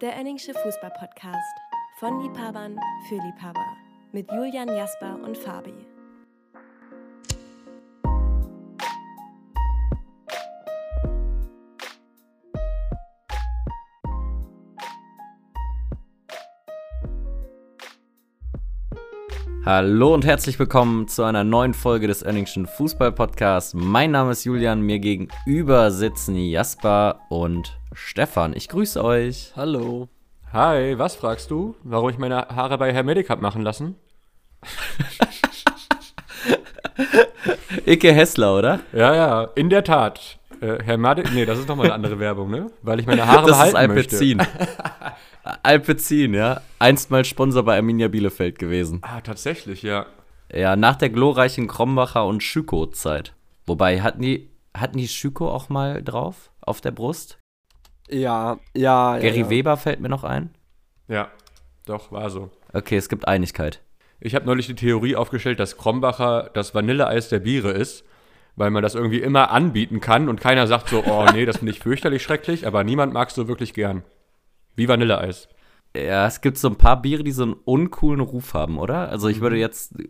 Der Enningsche Fußball-Podcast. Von Liebhabern für Liebhaber. Mit Julian Jasper und Fabi. Hallo und herzlich willkommen zu einer neuen Folge des Önningschen Fußball Podcasts. Mein Name ist Julian, mir gegenüber sitzen Jasper und Stefan. Ich grüße euch. Hallo. Hi, was fragst du? Warum ich meine Haare bei Herr Medic hab machen lassen? Icke Hessler, oder? Ja, ja, in der Tat. Äh, Herr Medic, nee, das ist nochmal eine andere Werbung, ne? Weil ich meine Haare das behalten ist möchte. Alpecin. Alpecin, ja. Einst mal Sponsor bei Arminia Bielefeld gewesen. Ah, tatsächlich, ja. Ja, nach der glorreichen Krombacher und Schüko-Zeit. Wobei, hatten die, hatten die Schüko auch mal drauf? Auf der Brust? Ja, ja. Gary ja. Weber fällt mir noch ein. Ja, doch, war so. Okay, es gibt Einigkeit. Ich habe neulich die Theorie aufgestellt, dass Krombacher das Vanilleeis der Biere ist, weil man das irgendwie immer anbieten kann und keiner sagt so, oh nee, das finde ich fürchterlich schrecklich, aber niemand mag es so wirklich gern. Wie Vanilleeis. Ja, es gibt so ein paar Biere, die so einen uncoolen Ruf haben, oder? Also ich würde jetzt, äh,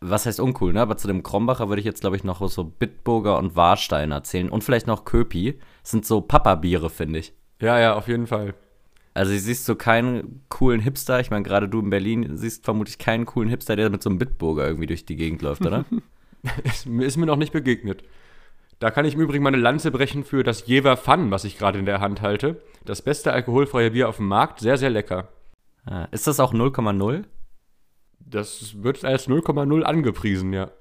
was heißt uncool, ne? Aber zu dem Krombacher würde ich jetzt, glaube ich, noch so Bitburger und Warsteiner zählen. Und vielleicht noch Köpi. Sind so Papa-Biere, finde ich. Ja, ja, auf jeden Fall. Also du siehst so keinen coolen Hipster. Ich meine, gerade du in Berlin siehst vermutlich keinen coolen Hipster, der mit so einem Bitburger irgendwie durch die Gegend läuft, oder? Ist, ist mir noch nicht begegnet. Da kann ich im Übrigen meine Lanze brechen für das Jever Fun, was ich gerade in der Hand halte. Das beste alkoholfreie Bier auf dem Markt, sehr, sehr lecker. Ah, ist das auch 0,0? Das wird als 0,0 angepriesen, ja.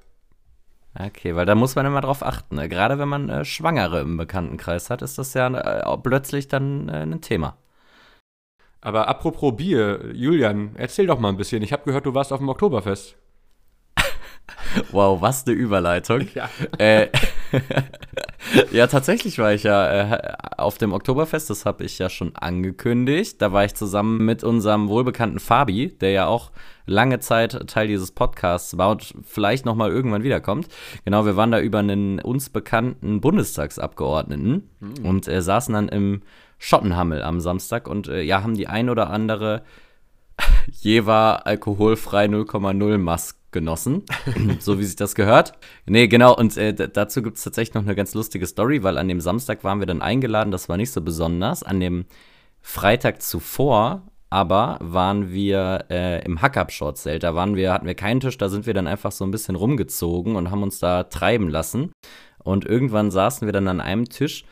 Okay, weil da muss man immer drauf achten. Ne? Gerade wenn man äh, Schwangere im Bekanntenkreis hat, ist das ja äh, plötzlich dann äh, ein Thema. Aber apropos Bier, Julian, erzähl doch mal ein bisschen. Ich habe gehört, du warst auf dem Oktoberfest. Wow, was eine Überleitung. Ja. Äh, ja, tatsächlich war ich ja äh, auf dem Oktoberfest, das habe ich ja schon angekündigt. Da war ich zusammen mit unserem wohlbekannten Fabi, der ja auch lange Zeit Teil dieses Podcasts war und vielleicht noch mal irgendwann wiederkommt. Genau, wir waren da über einen uns bekannten Bundestagsabgeordneten und äh, saßen dann im Schottenhammel am Samstag und äh, ja, haben die ein oder andere Jever alkoholfrei 0,0 Mask genossen, so wie sich das gehört. Nee, genau, und äh, dazu gibt es tatsächlich noch eine ganz lustige Story, weil an dem Samstag waren wir dann eingeladen, das war nicht so besonders. An dem Freitag zuvor aber waren wir äh, im Hackabschort-Zelt. Da waren wir, hatten wir keinen Tisch, da sind wir dann einfach so ein bisschen rumgezogen und haben uns da treiben lassen. Und irgendwann saßen wir dann an einem Tisch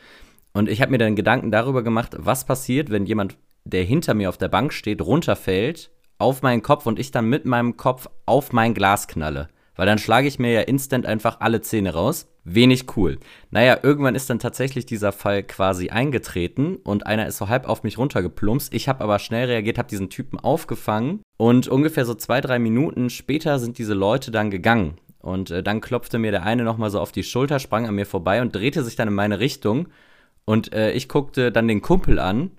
und ich habe mir dann Gedanken darüber gemacht, was passiert, wenn jemand, der hinter mir auf der Bank steht, runterfällt auf meinen Kopf und ich dann mit meinem Kopf auf mein Glas knalle. Weil dann schlage ich mir ja instant einfach alle Zähne raus. Wenig cool. Naja, irgendwann ist dann tatsächlich dieser Fall quasi eingetreten und einer ist so halb auf mich runtergeplumpst. Ich habe aber schnell reagiert, habe diesen Typen aufgefangen und ungefähr so zwei, drei Minuten später sind diese Leute dann gegangen. Und äh, dann klopfte mir der eine nochmal so auf die Schulter, sprang an mir vorbei und drehte sich dann in meine Richtung. Und äh, ich guckte dann den Kumpel an,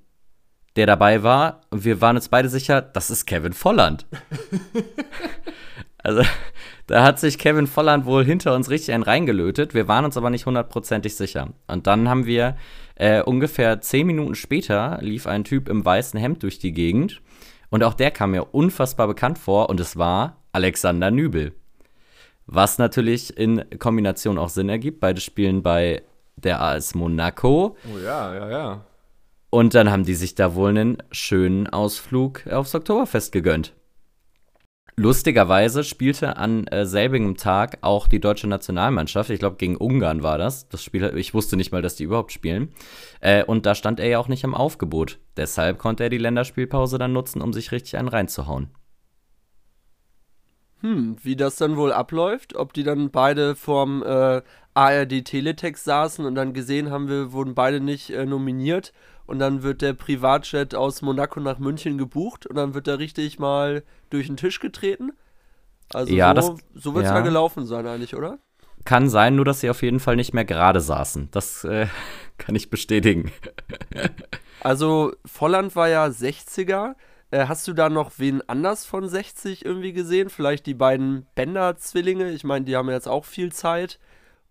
der dabei war. Und wir waren uns beide sicher, das ist Kevin Volland. also, da hat sich Kevin Volland wohl hinter uns richtig einen reingelötet. Wir waren uns aber nicht hundertprozentig sicher. Und dann haben wir äh, ungefähr zehn Minuten später lief ein Typ im weißen Hemd durch die Gegend. Und auch der kam mir unfassbar bekannt vor. Und es war Alexander Nübel. Was natürlich in Kombination auch Sinn ergibt. Beide spielen bei der AS Monaco. Oh ja, ja, ja. Und dann haben die sich da wohl einen schönen Ausflug aufs Oktoberfest gegönnt. Lustigerweise spielte an äh, selbigem Tag auch die deutsche Nationalmannschaft. Ich glaube, gegen Ungarn war das. Das Spiel, ich wusste nicht mal, dass die überhaupt spielen. Äh, und da stand er ja auch nicht im Aufgebot. Deshalb konnte er die Länderspielpause dann nutzen, um sich richtig einen reinzuhauen. Hm, wie das dann wohl abläuft, ob die dann beide vorm äh, ARD Teletext saßen und dann gesehen haben, wir wurden beide nicht äh, nominiert und dann wird der Privatjet aus Monaco nach München gebucht und dann wird da richtig mal durch den Tisch getreten. Also Ja, so, so wird es ja. ja gelaufen sein eigentlich, oder? Kann sein, nur dass sie auf jeden Fall nicht mehr gerade saßen. Das äh, kann ich bestätigen. Also Volland war ja 60er. Äh, hast du da noch wen anders von 60 irgendwie gesehen? Vielleicht die beiden Bender-Zwillinge? Ich meine, die haben jetzt auch viel Zeit.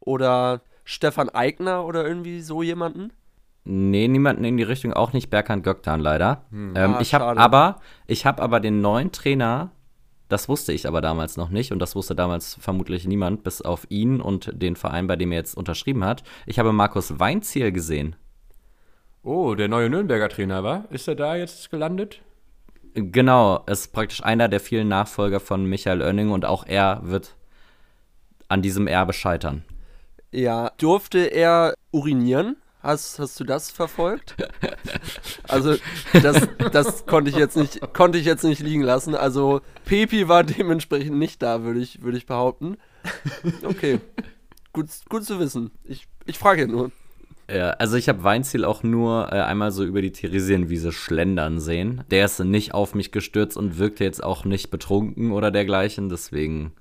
Oder Stefan Eigner oder irgendwie so jemanden? Nee, niemanden in die Richtung, auch nicht Berkan Göktan leider. Ähm, Ah, ich habe aber, ich habe aber den neuen Trainer, das wusste ich aber damals noch nicht und das wusste damals vermutlich niemand, bis auf ihn und den Verein, bei dem er jetzt unterschrieben hat. Ich habe Markus Weinziel gesehen. Oh, der neue Nürnberger Trainer, war? Ist er da jetzt gelandet? Genau, ist praktisch einer der vielen Nachfolger von Michael Oenning und auch er wird an diesem Erbe scheitern. Ja, durfte er urinieren? Hast, hast du das verfolgt? Also, das, das konnte ich jetzt nicht, konnte ich jetzt nicht liegen lassen. Also, Pepi war dementsprechend nicht da, würde ich, würde ich behaupten. Okay. Gut, gut zu wissen. Ich, ich frage nur. Ja, also ich habe Weinziel auch nur äh, einmal so über die Theresienwiese schlendern sehen. Der ist nicht auf mich gestürzt und wirkte jetzt auch nicht betrunken oder dergleichen. Deswegen,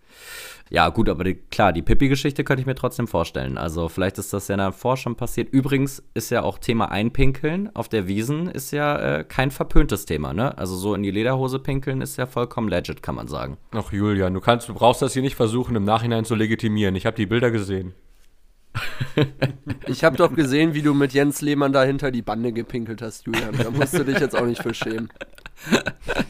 ja gut, aber die, klar, die Pippi-Geschichte könnte ich mir trotzdem vorstellen. Also vielleicht ist das ja davor schon passiert. Übrigens ist ja auch Thema Einpinkeln auf der Wiesen ist ja äh, kein verpöntes Thema, ne? Also so in die Lederhose pinkeln ist ja vollkommen legit, kann man sagen. Ach, Julian, du kannst, du brauchst das hier nicht versuchen, im Nachhinein zu legitimieren. Ich habe die Bilder gesehen. Ich habe doch gesehen, wie du mit Jens Lehmann da hinter die Bande gepinkelt hast, Julian. Da musst du dich jetzt auch nicht für schämen.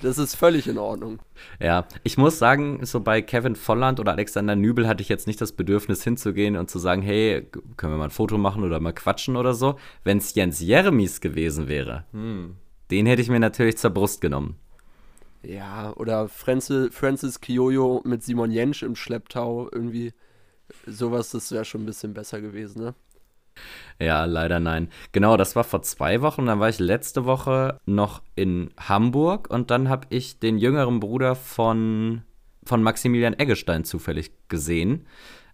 Das ist völlig in Ordnung. Ja, ich muss sagen, so bei Kevin Volland oder Alexander Nübel hatte ich jetzt nicht das Bedürfnis hinzugehen und zu sagen, hey, können wir mal ein Foto machen oder mal quatschen oder so. Wenn es Jens Jeremies gewesen wäre, den hätte ich mir natürlich zur Brust genommen. Ja, oder Francis, Francis Kiojo mit Simon Jensch im Schlepptau, irgendwie sowas, das wäre schon ein bisschen besser gewesen, ne? Ja, leider nein. Genau, das war vor zwei Wochen. Dann war ich letzte Woche noch in Hamburg und dann habe ich den jüngeren Bruder von, von Maximilian Eggestein zufällig gesehen.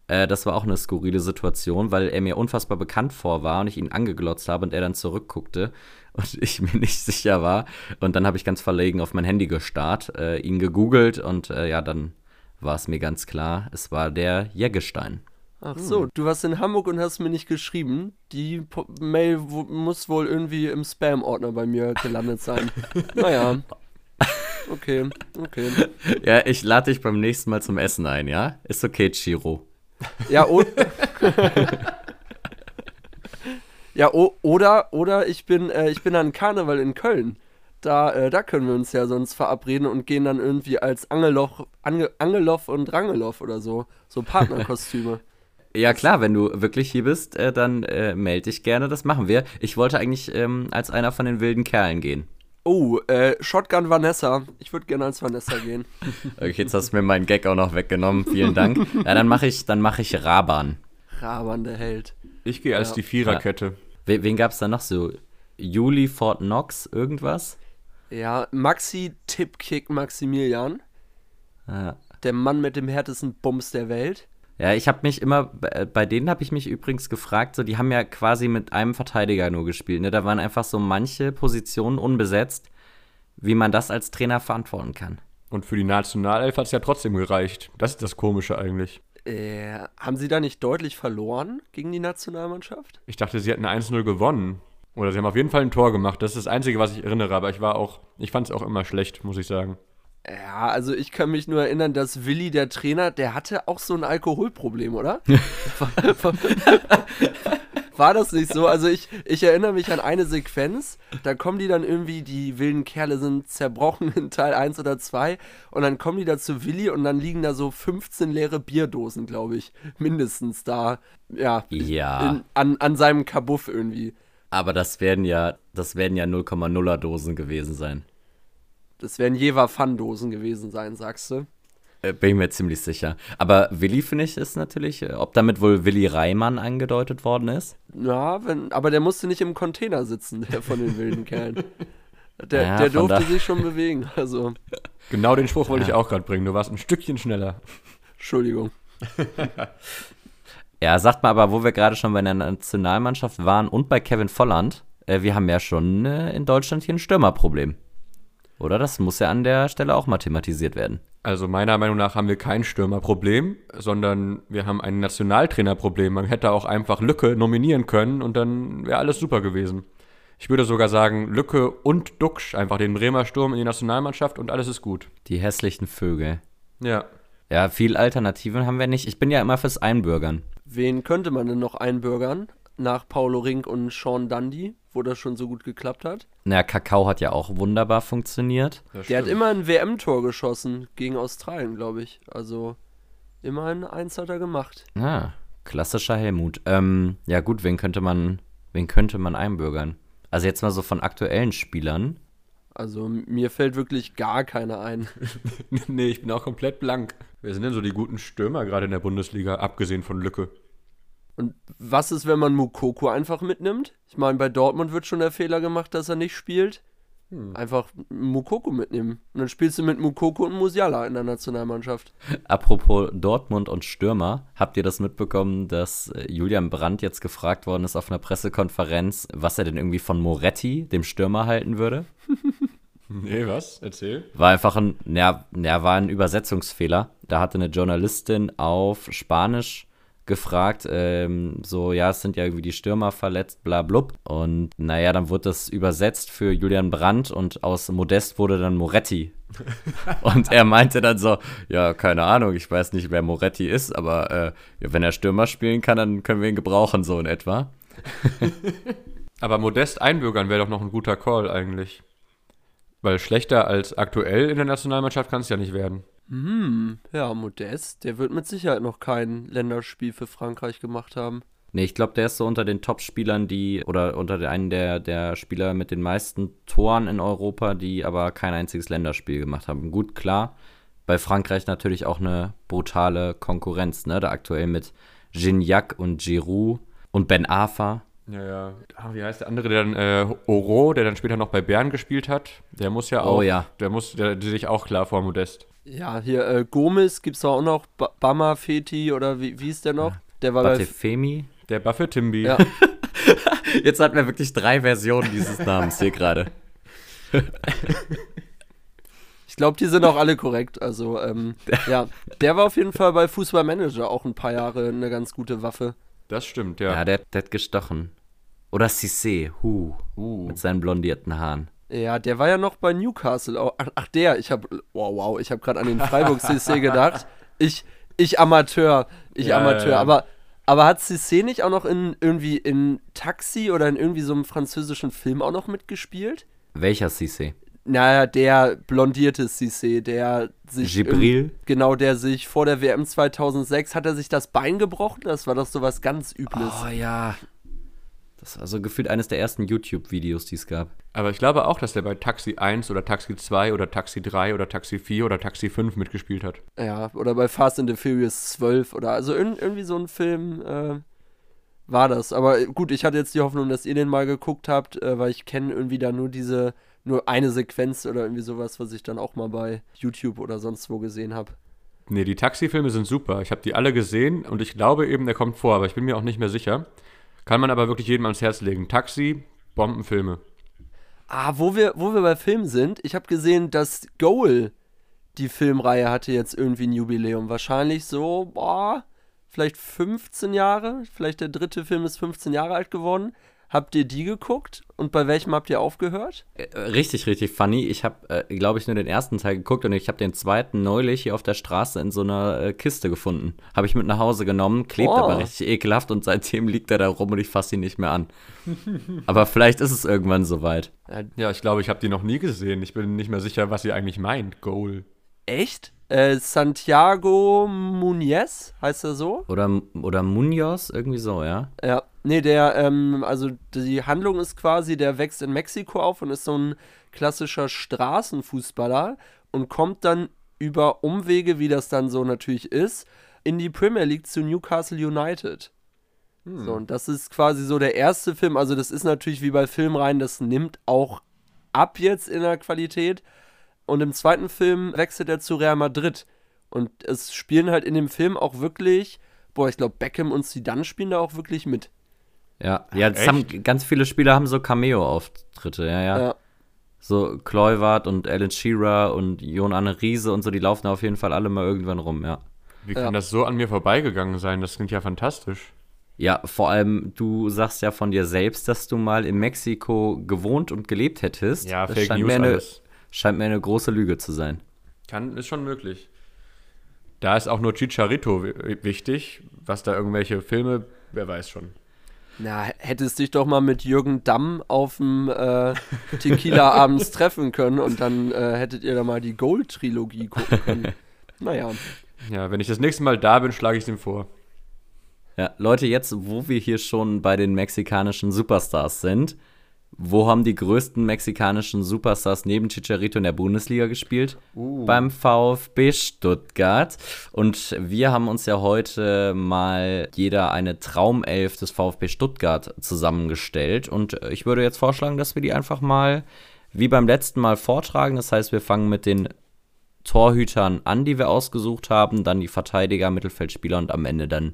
Äh, das war auch eine skurrile Situation, weil er mir unfassbar bekannt vor war und ich ihn angeglotzt habe und er dann zurückguckte und ich mir nicht sicher war. Und dann habe ich ganz verlegen auf mein Handy gestarrt, äh, ihn gegoogelt und äh, ja, dann war es mir ganz klar, es war der Jeggestein. Ach so, du warst in Hamburg und hast mir nicht geschrieben. Die Po- Mail muss wohl irgendwie im Spam-Ordner bei mir gelandet sein. naja. Okay, okay. Ja, ich lade dich beim nächsten Mal zum Essen ein, ja? Ist okay, Chiro. Ja, o ja oder, oder ich bin, äh, ich bin an Karneval in Köln. Da, äh, da können wir uns ja sonst verabreden und gehen dann irgendwie als Angeloch, Ange, Angeloff und Rangeloff oder so. So Partnerkostüme. Ja, klar, wenn du wirklich hier bist, äh, dann äh, melde dich gerne, das machen wir. Ich wollte eigentlich ähm, als einer von den wilden Kerlen gehen. Oh, äh, Shotgun Vanessa. Ich würde gerne als Vanessa gehen. Okay, jetzt hast du mir meinen Gag auch noch weggenommen, vielen Dank. Ja, dann mache ich, dann mache ich Raban. Raban, der Held. Ich gehe als Ja. die Viererkette. We wen gab's da noch so? Juli Fort Knox, irgendwas? Ja, Maxi Tippkick Maximilian. Ja. Der Mann mit dem härtesten Bums der Welt. Ja, ich habe mich immer, bei bei denen habe ich mich übrigens gefragt, so die haben ja quasi mit einem Verteidiger nur gespielt, ne? Da waren einfach so manche Positionen unbesetzt, wie man das als Trainer verantworten kann. Und für die Nationalelf hat es ja trotzdem gereicht. Das ist das Komische eigentlich. Äh, haben sie da nicht deutlich verloren gegen die Nationalmannschaft? Ich dachte, sie hätten 1-0 gewonnen. Oder sie haben auf jeden Fall ein Tor gemacht. Das ist das Einzige, was ich erinnere. Aber ich war auch, ich fand es auch immer schlecht, muss ich sagen. Ja, also ich kann mich nur erinnern, dass Willi, der Trainer, der hatte auch so ein Alkoholproblem, oder? War das nicht so? Also ich, ich erinnere mich an eine Sequenz, da kommen die dann irgendwie, die wilden Kerle sind zerbrochen in Teil 1 oder 2 und dann kommen die da zu Willi und dann liegen da so 15 leere Bierdosen, glaube ich, mindestens da, ja, Ja. in, an, an seinem Kabuff irgendwie. Aber das werden ja, das werden ja 0,0er Dosen gewesen sein. Das werden Jever Pfanndosen gewesen sein, sagst du? Äh, Bin ich mir ziemlich sicher. Aber Willi, finde ich, ist natürlich, äh, ob damit wohl Willi Reimann angedeutet worden ist. Ja, wenn, aber der musste nicht im Container sitzen, der von den wilden Kerlen. Der, Ja, der durfte sich schon bewegen, also, Genau den Spruch wollte ich auch gerade bringen. Du warst ein Stückchen schneller. Entschuldigung. Ja, sagt mal aber, wo wir gerade schon bei der Nationalmannschaft waren und bei Kevin Volland, äh, wir haben ja schon äh, in Deutschland hier ein Stürmerproblem. Oder? Das muss ja an der Stelle auch mal thematisiert werden. Also meiner Meinung nach haben wir kein Stürmerproblem, sondern wir haben ein Nationaltrainerproblem. Man hätte auch einfach Lücke nominieren können und dann wäre alles super gewesen. Ich würde sogar sagen, Lücke und Duxch, einfach den Bremer Sturm in die Nationalmannschaft und alles ist gut. Die hässlichen Vögel. Ja. Ja, viel Alternativen haben wir nicht. Ich bin ja immer fürs Einbürgern. Wen könnte man denn noch einbürgern? nach Paulo Rink und Sean Dundee, wo das schon so gut geklappt hat. Naja, Kakao hat ja auch wunderbar funktioniert. Der hat immer ein WM-Tor geschossen gegen Australien, glaube ich. Also immerhin eins hat er gemacht. Ah, klassischer Helmut. Ähm, ja gut, wen könnte man, wen könnte man einbürgern? Also jetzt mal so von aktuellen Spielern. Also mir fällt wirklich gar keiner ein. nee, ich bin auch komplett blank. Wer sind denn so die guten Stürmer gerade in der Bundesliga, abgesehen von Lücke? Und was ist, wenn man Mukoko einfach mitnimmt? Ich meine, bei Dortmund wird schon der Fehler gemacht, dass er nicht spielt. Einfach Mukoko mitnehmen. Und dann spielst du mit Mukoko und Musiala in der Nationalmannschaft. Apropos Dortmund und Stürmer, habt ihr das mitbekommen, dass äh, Julian Brandt jetzt gefragt worden ist auf einer Pressekonferenz, was er denn irgendwie von Moretti, dem Stürmer, halten würde? Nee, was? Erzähl. War einfach ein, ja, ja, war ein Übersetzungsfehler. Da hatte eine Journalistin auf Spanisch gefragt, ähm, so, ja, es sind ja irgendwie die Stürmer verletzt, bla blub. Und naja, dann wurde das übersetzt für Julian Brandt und aus Modest wurde dann Moretti. und er meinte dann so, ja, keine Ahnung, ich weiß nicht, wer Moretti ist, aber äh, ja, wenn er Stürmer spielen kann, dann können wir ihn gebrauchen, so in etwa. Aber Modest einbürgern wäre doch noch ein guter Call eigentlich. Weil schlechter als aktuell in der Nationalmannschaft kann es ja nicht werden. Hm, ja, Modest, der wird mit Sicherheit noch kein Länderspiel für Frankreich gemacht haben. Nee, ich glaube, der ist so unter den Top-Spielern, die, oder unter einen der, der Spieler mit den meisten Toren in Europa, die aber kein einziges Länderspiel gemacht haben. Gut, klar, bei Frankreich natürlich auch eine brutale Konkurrenz, ne? Da aktuell mit Gignac und Giroud und Ben Afa. Ja, ja. Ah, wie heißt der andere, der dann, äh, Oro, der dann später noch bei Bern gespielt hat? Der muss ja auch, Oh ja. der muss, der, der sich auch klar vor Modest. Ja, hier äh, Gomez gibt's auch noch, ba Bama Feti oder wie, wie ist der noch? Der war bei. Batefemi. Der Buffett Timby. Ja. Jetzt hatten wir wirklich drei Versionen dieses Namens hier gerade. Ich glaube, die sind auch alle korrekt. Also, ähm, ja, der war auf jeden Fall bei Fußballmanager auch ein paar Jahre eine ganz gute Waffe. Das stimmt, ja. Ja, der, der hat gestochen. Oder Cissé, hu, Uh. mit seinen blondierten Haaren. Ja, der war ja noch bei Newcastle. auch. Ach, ach der, ich habe, wow, wow, ich habe gerade an den Freiburg CC gedacht. Ich, ich Amateur, ich Ja, Amateur. ja, ja. Aber, aber hat CC nicht auch noch in irgendwie in Taxi oder in irgendwie so einem französischen Film auch noch mitgespielt? Welcher Cissé? Naja, der blondierte Cissé, der sich. Gibril? Genau, der sich vor der WM 2006 hat er sich das Bein gebrochen. Das war doch so was ganz Übles. Oh ja. Das war so gefühlt eines der ersten YouTube-Videos, die es gab. Aber ich glaube auch, dass der bei Taxi 1 oder Taxi 2 oder Taxi 3 oder Taxi 4 oder Taxi 5 mitgespielt hat. Ja, oder bei Fast and the Furious 12 oder also irg irgendwie so ein Film äh, war das. Aber gut, ich hatte jetzt die Hoffnung, dass ihr den mal geguckt habt, äh, weil ich kenne irgendwie da nur diese, nur eine Sequenz oder irgendwie sowas, was ich dann auch mal bei YouTube oder sonst wo gesehen habe. Nee, die Taxi-Filme sind super. Ich habe die alle gesehen und ich glaube eben, der kommt vor, aber ich bin mir auch nicht mehr sicher. Kann man aber wirklich jedem ans Herz legen. Taxi, Bombenfilme. Ah, wo wir, wo wir bei Film sind, ich habe gesehen, dass Goal, die Filmreihe, hatte jetzt irgendwie ein Jubiläum. Wahrscheinlich so, boah, vielleicht 15 Jahre. Vielleicht der dritte Film ist 15 Jahre alt geworden. Habt ihr die geguckt? Und bei welchem habt ihr aufgehört? Äh, Richtig, richtig funny. Ich habe, äh, glaube ich, nur den ersten Teil geguckt und ich habe den zweiten neulich hier auf der Straße in so einer äh, Kiste gefunden. Habe ich mit nach Hause genommen, klebt Oh. aber richtig ekelhaft und seitdem liegt er da rum und ich fasse ihn nicht mehr an. aber vielleicht ist es irgendwann soweit. Ja, ich glaube, ich habe die noch nie gesehen. Ich bin nicht mehr sicher, was sie eigentlich meint. Goal. Echt? Äh, Santiago Muniz, heißt er so? Oder, oder Munoz, irgendwie so, ja. Ja. Nee, der, ähm, also die Handlung ist quasi, der wächst in Mexiko auf und ist so ein klassischer Straßenfußballer und kommt dann über Umwege, wie das dann so natürlich ist, in die Premier League zu Newcastle United. So, und das ist quasi so der erste Film. Also, das ist natürlich wie bei Filmreihen, das nimmt auch ab jetzt in der Qualität. Und im zweiten Film wechselt er zu Real Madrid. Und es spielen halt in dem Film auch wirklich, boah, ich glaube, Beckham und Zidane spielen da auch wirklich mit. Ja, ja das echt? haben, ganz viele Spieler haben so Cameo-Auftritte, ja, ja. Ja. So Kluivert und Alan Shearer und Jon Arne Riese und so, die laufen auf jeden Fall alle mal irgendwann rum, ja. Wie kann Ja. das so an mir vorbeigegangen sein? Das klingt ja fantastisch. Ja, vor allem, du sagst ja von dir selbst, dass du mal in Mexiko gewohnt und gelebt hättest. Ja, das Fake scheint News mir eine, alles. Scheint mir eine große Lüge zu sein. Kann, ist schon möglich. Da ist auch nur Chicharito wi- wichtig. Was da irgendwelche Filme, wer weiß schon. Na, hättest dich doch mal mit Jürgen Damm auf dem äh, Tequila abends treffen können und dann äh, hättet ihr da mal die Gold-Trilogie gucken können. Naja. Ja, wenn ich das nächste Mal da bin, schlage ich es ihm vor. Ja, Leute, jetzt, wo wir hier schon bei den mexikanischen Superstars sind, wo haben die größten mexikanischen Superstars neben Chicharito in der Bundesliga gespielt? Beim VfB Stuttgart. Und wir haben uns ja heute mal jeder eine Traumelf des VfB Stuttgart zusammengestellt. Und ich würde jetzt vorschlagen, dass wir die einfach mal wie beim letzten Mal vortragen. Das heißt, wir fangen mit den Torhütern an, die wir ausgesucht haben, dann die Verteidiger, Mittelfeldspieler und am Ende dann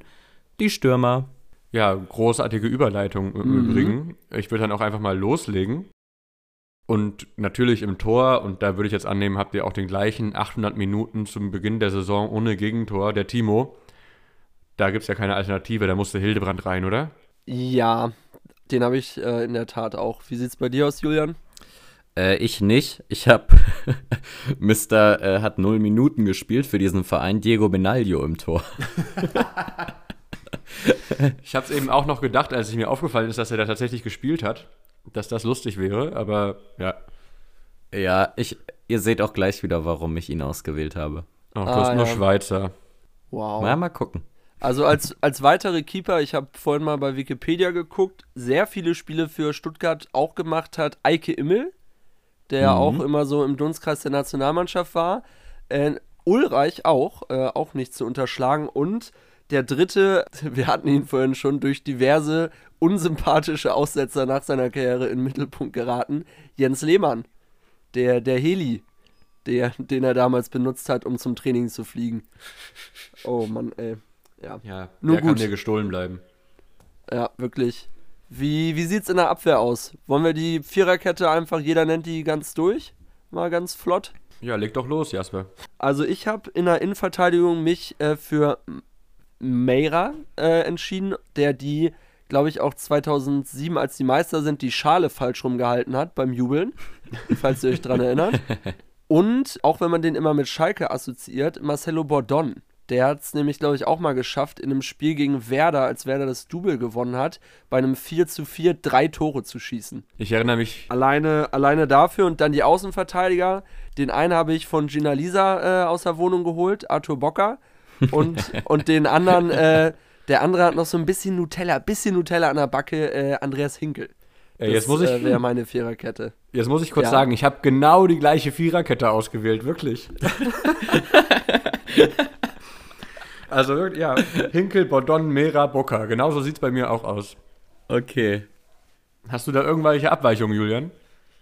die Stürmer. Ja, großartige Überleitung im Übrigen. Ich würde dann auch einfach mal loslegen. Und natürlich im Tor, und da würde ich jetzt annehmen, habt ihr auch den gleichen 800 Minuten zum Beginn der Saison ohne Gegentor, der Timo. Da gibt es ja keine Alternative, da musste Hildebrand rein, oder? Ja, den habe ich äh, in der Tat auch. Wie sieht's bei dir aus, Julian? Äh, ich nicht. Ich habe Mr. Äh, hat null Minuten gespielt für diesen Verein. Diego Benaglio im Tor. Ich habe es eben auch noch gedacht, als es mir aufgefallen ist, dass er da tatsächlich gespielt hat, dass das lustig wäre, aber ja. Ja, ich, ihr seht auch gleich wieder, warum ich ihn ausgewählt habe. Auch du Ah, hast nur ja. Schweizer. Wow. Mal, mal gucken. Also als, als weitere Keeper, ich habe vorhin mal bei Wikipedia geguckt, sehr viele Spiele für Stuttgart auch gemacht hat Eike Immel, der ja Mhm. auch immer so im Dunstkreis der Nationalmannschaft war. Äh, Ulreich auch, äh, auch nicht zu unterschlagen. Und der dritte, wir hatten ihn vorhin schon durch diverse unsympathische Aussetzer nach seiner Karriere in den Mittelpunkt geraten, Jens Lehmann, der, der Heli, der, den er damals benutzt hat, um zum Training zu fliegen. Oh Mann, ey. Ja. Ja, Nur der kann gut. dir gestohlen bleiben. Ja, wirklich. Wie, wie sieht's in der Abwehr aus? Wollen wir die Viererkette einfach, jeder nennt die ganz durch? Mal ganz flott. Ja, leg doch los, Jasper. Also ich habe in der Innenverteidigung mich äh, für Meira äh, entschieden, der die, glaube ich, auch 2007, als die Meister sind, die Schale falsch rumgehalten hat beim Jubeln, falls ihr euch dran erinnert. Und auch wenn man den immer mit Schalke assoziiert, Marcelo Bordon. Der hat es nämlich, glaube ich, auch mal geschafft, in einem Spiel gegen Werder, als Werder das Double gewonnen hat, bei einem 4 zu 4 drei Tore zu schießen. Ich erinnere mich, Alleine, alleine dafür und dann die Außenverteidiger. Den einen habe ich von Gina Lisa äh, aus der Wohnung geholt, Arthur Bocker. Und, und den anderen, äh, der andere hat noch so ein bisschen Nutella, bisschen Nutella an der Backe, äh, Andreas Hinkel. äh, jetzt, muss ich, äh, wäre meine Viererkette. jetzt muss ich kurz Ja. sagen, ich habe genau die gleiche Viererkette ausgewählt, wirklich. also wirklich, ja, Hinkel, Bordon, Mera, Bocker. Genauso sieht es bei mir auch aus. Okay. Hast du da irgendwelche Abweichungen, Julian?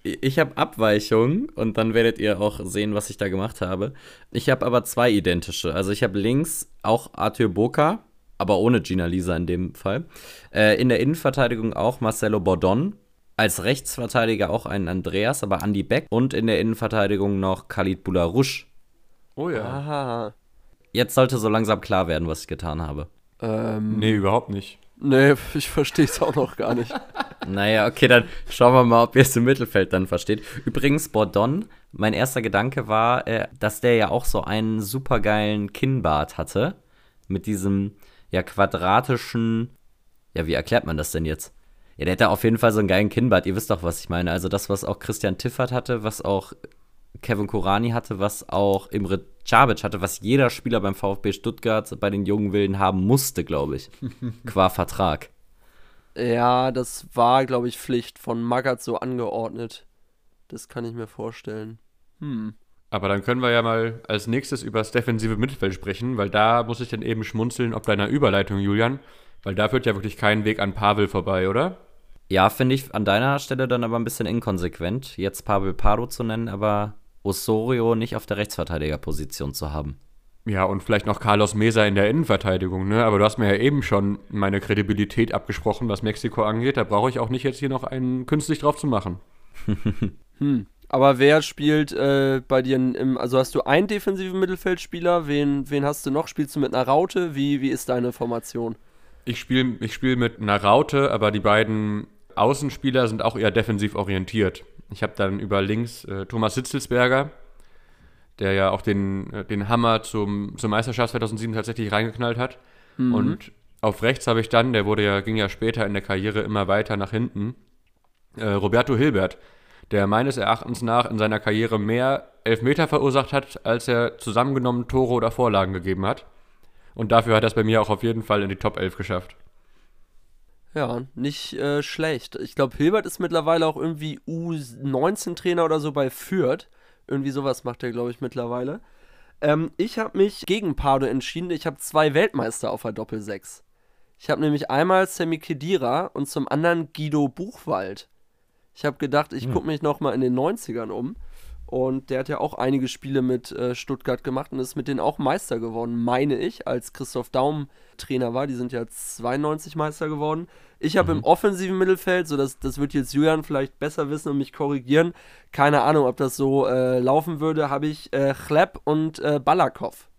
Ich habe Abweichungen und dann werdet ihr auch sehen, was ich da gemacht habe. Ich habe aber zwei identische. Also ich habe links auch Arthur Boca, aber ohne Gina Lisa in dem Fall. Äh, in der Innenverteidigung auch Marcelo Bordon. Als Rechtsverteidiger auch einen Andreas, aber Andy Beck. Und in der Innenverteidigung noch Khalid Boularouche. Oh ja. Aha. Jetzt sollte so langsam klar werden, was ich getan habe. Ähm, Nee, überhaupt nicht. Nee, ich verstehe es auch noch gar nicht. Naja, okay, dann schauen wir mal, ob ihr es im Mittelfeld dann versteht. Übrigens, Bordon, mein erster Gedanke war, äh, dass der ja auch so einen supergeilen Kinnbart hatte. Mit diesem, ja, quadratischen. Ja, wie erklärt man das denn jetzt? Ja, der hätte auf jeden Fall so einen geilen Kinnbart. Ihr wisst doch, was ich meine. Also das, was auch Christian Tiffert hatte, was auch Kevin Korani hatte, was auch Imre Cabic hatte, was jeder Spieler beim VfB Stuttgart bei den jungen Wilden haben musste, glaube ich. Qua Vertrag. Ja, das war, glaube ich, Pflicht von Magath so angeordnet. Das kann ich mir vorstellen. Hm. Aber dann können wir ja mal als nächstes über das defensive Mittelfeld sprechen, weil da muss ich dann eben schmunzeln ob deiner Überleitung, Julian. Weil da führt ja wirklich kein Weg an Pavel vorbei, oder? Ja, finde ich an deiner Stelle dann aber ein bisschen inkonsequent, jetzt Pavel Pardo zu nennen, aber Osorio nicht auf der Rechtsverteidigerposition zu haben. Ja, und vielleicht noch Carlos Mesa in der Innenverteidigung, ne? Aber du hast mir ja eben schon meine Kredibilität abgesprochen, was Mexiko angeht. Da brauche ich auch nicht jetzt hier noch einen künstlich drauf zu machen. Hm. Aber wer spielt äh, bei dir im, also hast du einen defensiven Mittelfeldspieler? Wen, wen hast du noch? Spielst du mit einer Raute? Wie, wie ist deine Formation? Ich spiele ich spiel mit einer Raute, aber die beiden Außenspieler sind auch eher defensiv orientiert. Ich habe dann über links äh, Thomas Hitzelsberger, der ja auch den, äh, den Hammer zum, zur Meisterschaft 2007 tatsächlich reingeknallt hat. Und Auf rechts habe ich dann, der wurde ja, ging ja später in der Karriere immer weiter nach hinten, äh, Roberto Hilbert, der meines Erachtens nach in seiner Karriere mehr Elfmeter verursacht hat, als er zusammengenommen Tore oder Vorlagen gegeben hat. Und dafür hat er es bei mir auch auf jeden Fall in die Top 11 geschafft. Ja, nicht äh, schlecht. Ich glaube, Hilbert ist mittlerweile auch irgendwie U19-Trainer oder so bei Fürth. Irgendwie sowas macht er, glaube ich, mittlerweile. Ähm, ich habe mich gegen Pardo entschieden. Ich habe zwei Weltmeister auf der Doppel-6. Ich habe nämlich einmal Sammy Kedira und zum anderen Guido Buchwald. Ich habe gedacht, ich gucke mich nochmal in den 90ern um. Und der hat ja auch einige Spiele mit äh, Stuttgart gemacht und ist mit denen auch Meister geworden, meine ich, als Christoph Daum Trainer war. Die sind ja 92 Meister geworden. Ich habe im offensiven Mittelfeld, so das, das wird jetzt Julian vielleicht besser wissen und mich korrigieren. Keine Ahnung, ob das so äh, laufen würde, habe ich äh, Chleb und äh, Balakov.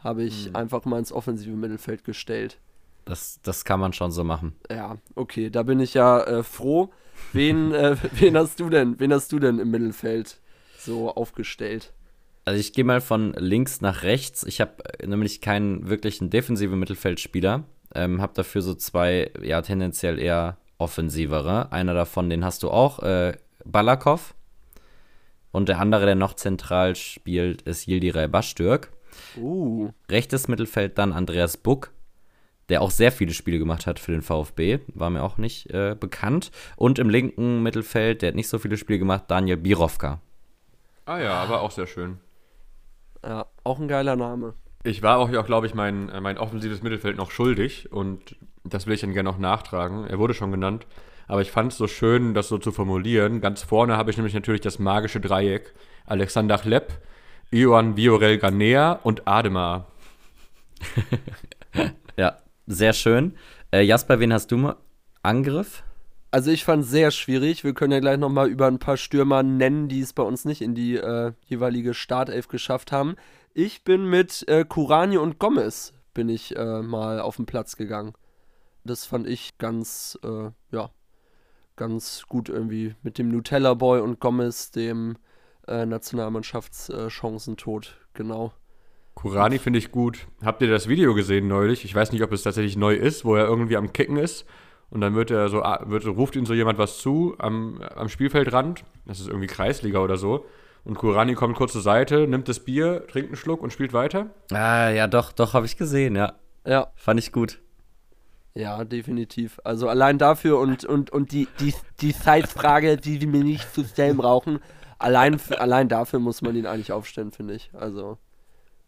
Habe ich einfach mal ins offensive Mittelfeld gestellt. Das, das kann man schon so machen. Ja, okay, da bin ich ja äh, froh. Wen, äh, wen hast du denn? Wen hast du denn im Mittelfeld so aufgestellt? Also ich gehe mal von links nach rechts. Ich habe nämlich keinen wirklichen defensiven Mittelfeldspieler. Ähm, habe dafür so zwei, ja, tendenziell eher offensivere. Einer davon, den hast du auch, äh, Balakov. Und der andere, der noch zentral spielt, ist Yildiray Bastürk. Uh, Rechtes Mittelfeld dann Andreas Buck, der auch sehr viele Spiele gemacht hat für den VfB. War mir auch nicht äh, bekannt. Und im linken Mittelfeld, der hat nicht so viele Spiele gemacht, Daniel Birovka. Ah ja, aber auch sehr schön. ja, auch ein geiler Name. Ich war auch, ja, glaube ich, mein, äh, mein offensives Mittelfeld noch schuldig und das will ich dann gerne noch nachtragen. Er wurde schon genannt, aber ich fand es so schön, das so zu formulieren. Ganz vorne habe ich nämlich natürlich das magische Dreieck. Alexander Chlepp, Ioan Viorel Ganea und Ademar. Ja, sehr schön. Äh, Jasper, wen hast du mal? Angriff? Also ich fand es sehr schwierig. Wir können ja gleich nochmal über ein paar Stürmer nennen, die es bei uns nicht in die äh, jeweilige Startelf geschafft haben. Ich bin mit äh, Kurani und Gomez bin ich äh, mal auf den Platz gegangen. Das fand ich ganz, äh, ja, ganz gut irgendwie mit dem Nutella Boy und Gomez, dem äh, Nationalmannschaftschancentod, genau. Kurani finde ich gut. Habt ihr das Video gesehen neulich? Ich weiß nicht, ob es tatsächlich neu ist, wo er irgendwie am Kicken ist und dann wird er so, ah, wird, ruft ihm so jemand was zu am, am Spielfeldrand. Das ist irgendwie Kreisliga oder so. Und Kurani kommt kurz zur Seite, nimmt das Bier, trinkt einen Schluck und spielt weiter. Ah, ja, doch, doch, habe ich gesehen, ja. Ja, Fand ich gut. Ja, definitiv. Also allein dafür und, und, und die, die, die Zeitfrage, die wir nicht zu stellen brauchen, allein, allein dafür muss man ihn eigentlich aufstellen, finde ich. Also,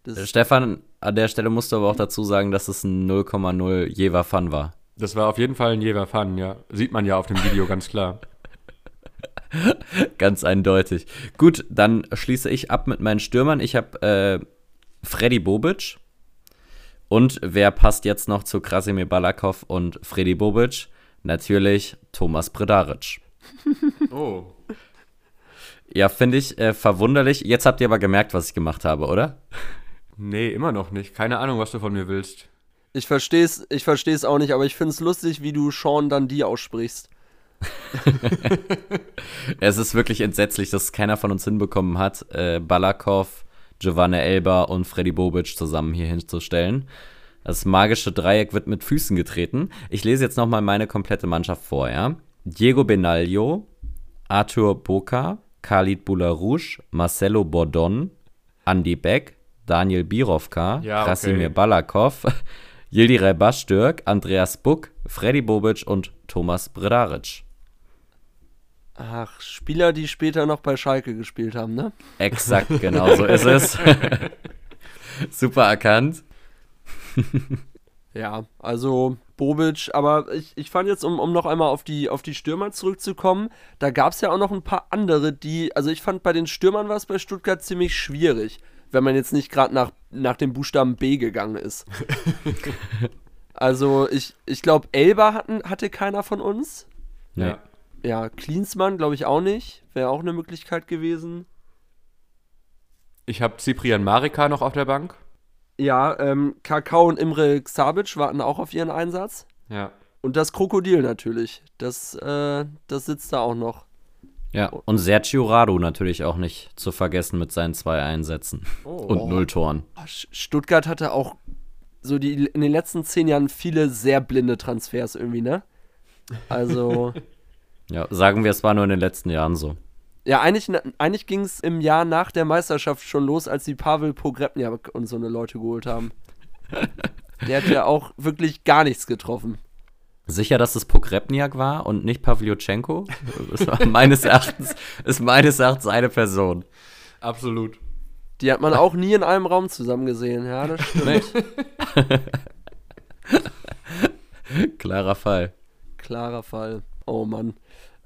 das, Stefan, an der Stelle musst du aber auch dazu sagen, dass es ein 0,0 Jever Fun war. Das war auf jeden Fall ein Jever Fun, ja. Sieht man ja auf dem Video ganz klar. Ganz eindeutig. Gut, dann schließe ich ab mit meinen Stürmern. Ich habe äh, Freddy Bobic. Und wer passt jetzt noch zu Krasimir Balakov und Freddy Bobic? Natürlich Thomas Bredaric. Oh. Ja, finde ich äh, verwunderlich. Jetzt habt ihr aber gemerkt, was ich gemacht habe, oder? Nee, immer noch nicht. Keine Ahnung, was du von mir willst. Ich verstehe es ich versteh's auch nicht, aber ich finde es lustig, wie du Sean Dundee aussprichst. Es ist wirklich entsetzlich, dass keiner von uns hinbekommen hat, äh, Balakov, Giovanni Elba und Freddy Bobic zusammen hier hinzustellen. Das magische Dreieck wird mit Füßen getreten. Ich lese jetzt nochmal meine komplette Mannschaft vor, ja. Diego Benaglio, Arthur Boca, Khalid Boularouche, Marcelo Bordon, Andy Beck, Daniel Birovka, Ja, okay. Krasimir Balakov, Yildiray Bastürk, Andreas Buck, Freddy Bobic und Thomas Bredaric. Ach, Spieler, die später noch bei Schalke gespielt haben, ne? Exakt, genau so ist es. Super erkannt. Ja, also Bobic, aber ich, ich fand jetzt, um, um noch einmal auf die, auf die Stürmer zurückzukommen, da gab es ja auch noch ein paar andere, die, also ich fand bei den Stürmern war es bei Stuttgart ziemlich schwierig, wenn man jetzt nicht gerade nach, nach dem Buchstaben B gegangen ist. also ich, ich glaube, Elba hatten, hatte keiner von uns. Ja. Ja, Klinsmann glaube ich auch nicht. Wäre auch eine Möglichkeit gewesen. Ich habe Cyprian Marika noch auf der Bank. Ja, ähm, Kakao und Imre Xabic warten auch auf ihren Einsatz. Ja. Und das Krokodil natürlich. Das, äh, das sitzt da auch noch. Ja, und Sergio Rado natürlich auch nicht zu vergessen mit seinen zwei Einsätzen Oh. und null Toren. Ah, Stuttgart hatte auch so die in den letzten zehn Jahren viele sehr blinde Transfers irgendwie, ne? Also, Ja, sagen wir, es war nur in den letzten Jahren so. ja, eigentlich, eigentlich ging es im Jahr nach der Meisterschaft schon los, als die Pavel Pogrebniak und so eine Leute geholt haben. Der hat ja auch wirklich gar nichts getroffen. Sicher, dass es Pogrebniak war und nicht Pavlyuchenko? Das war meines Erachtens, ist meines Erachtens eine Person. Absolut. Die hat man auch nie in einem Raum zusammen gesehen, ja, das stimmt. Klarer Fall. Klarer Fall. Oh Mann.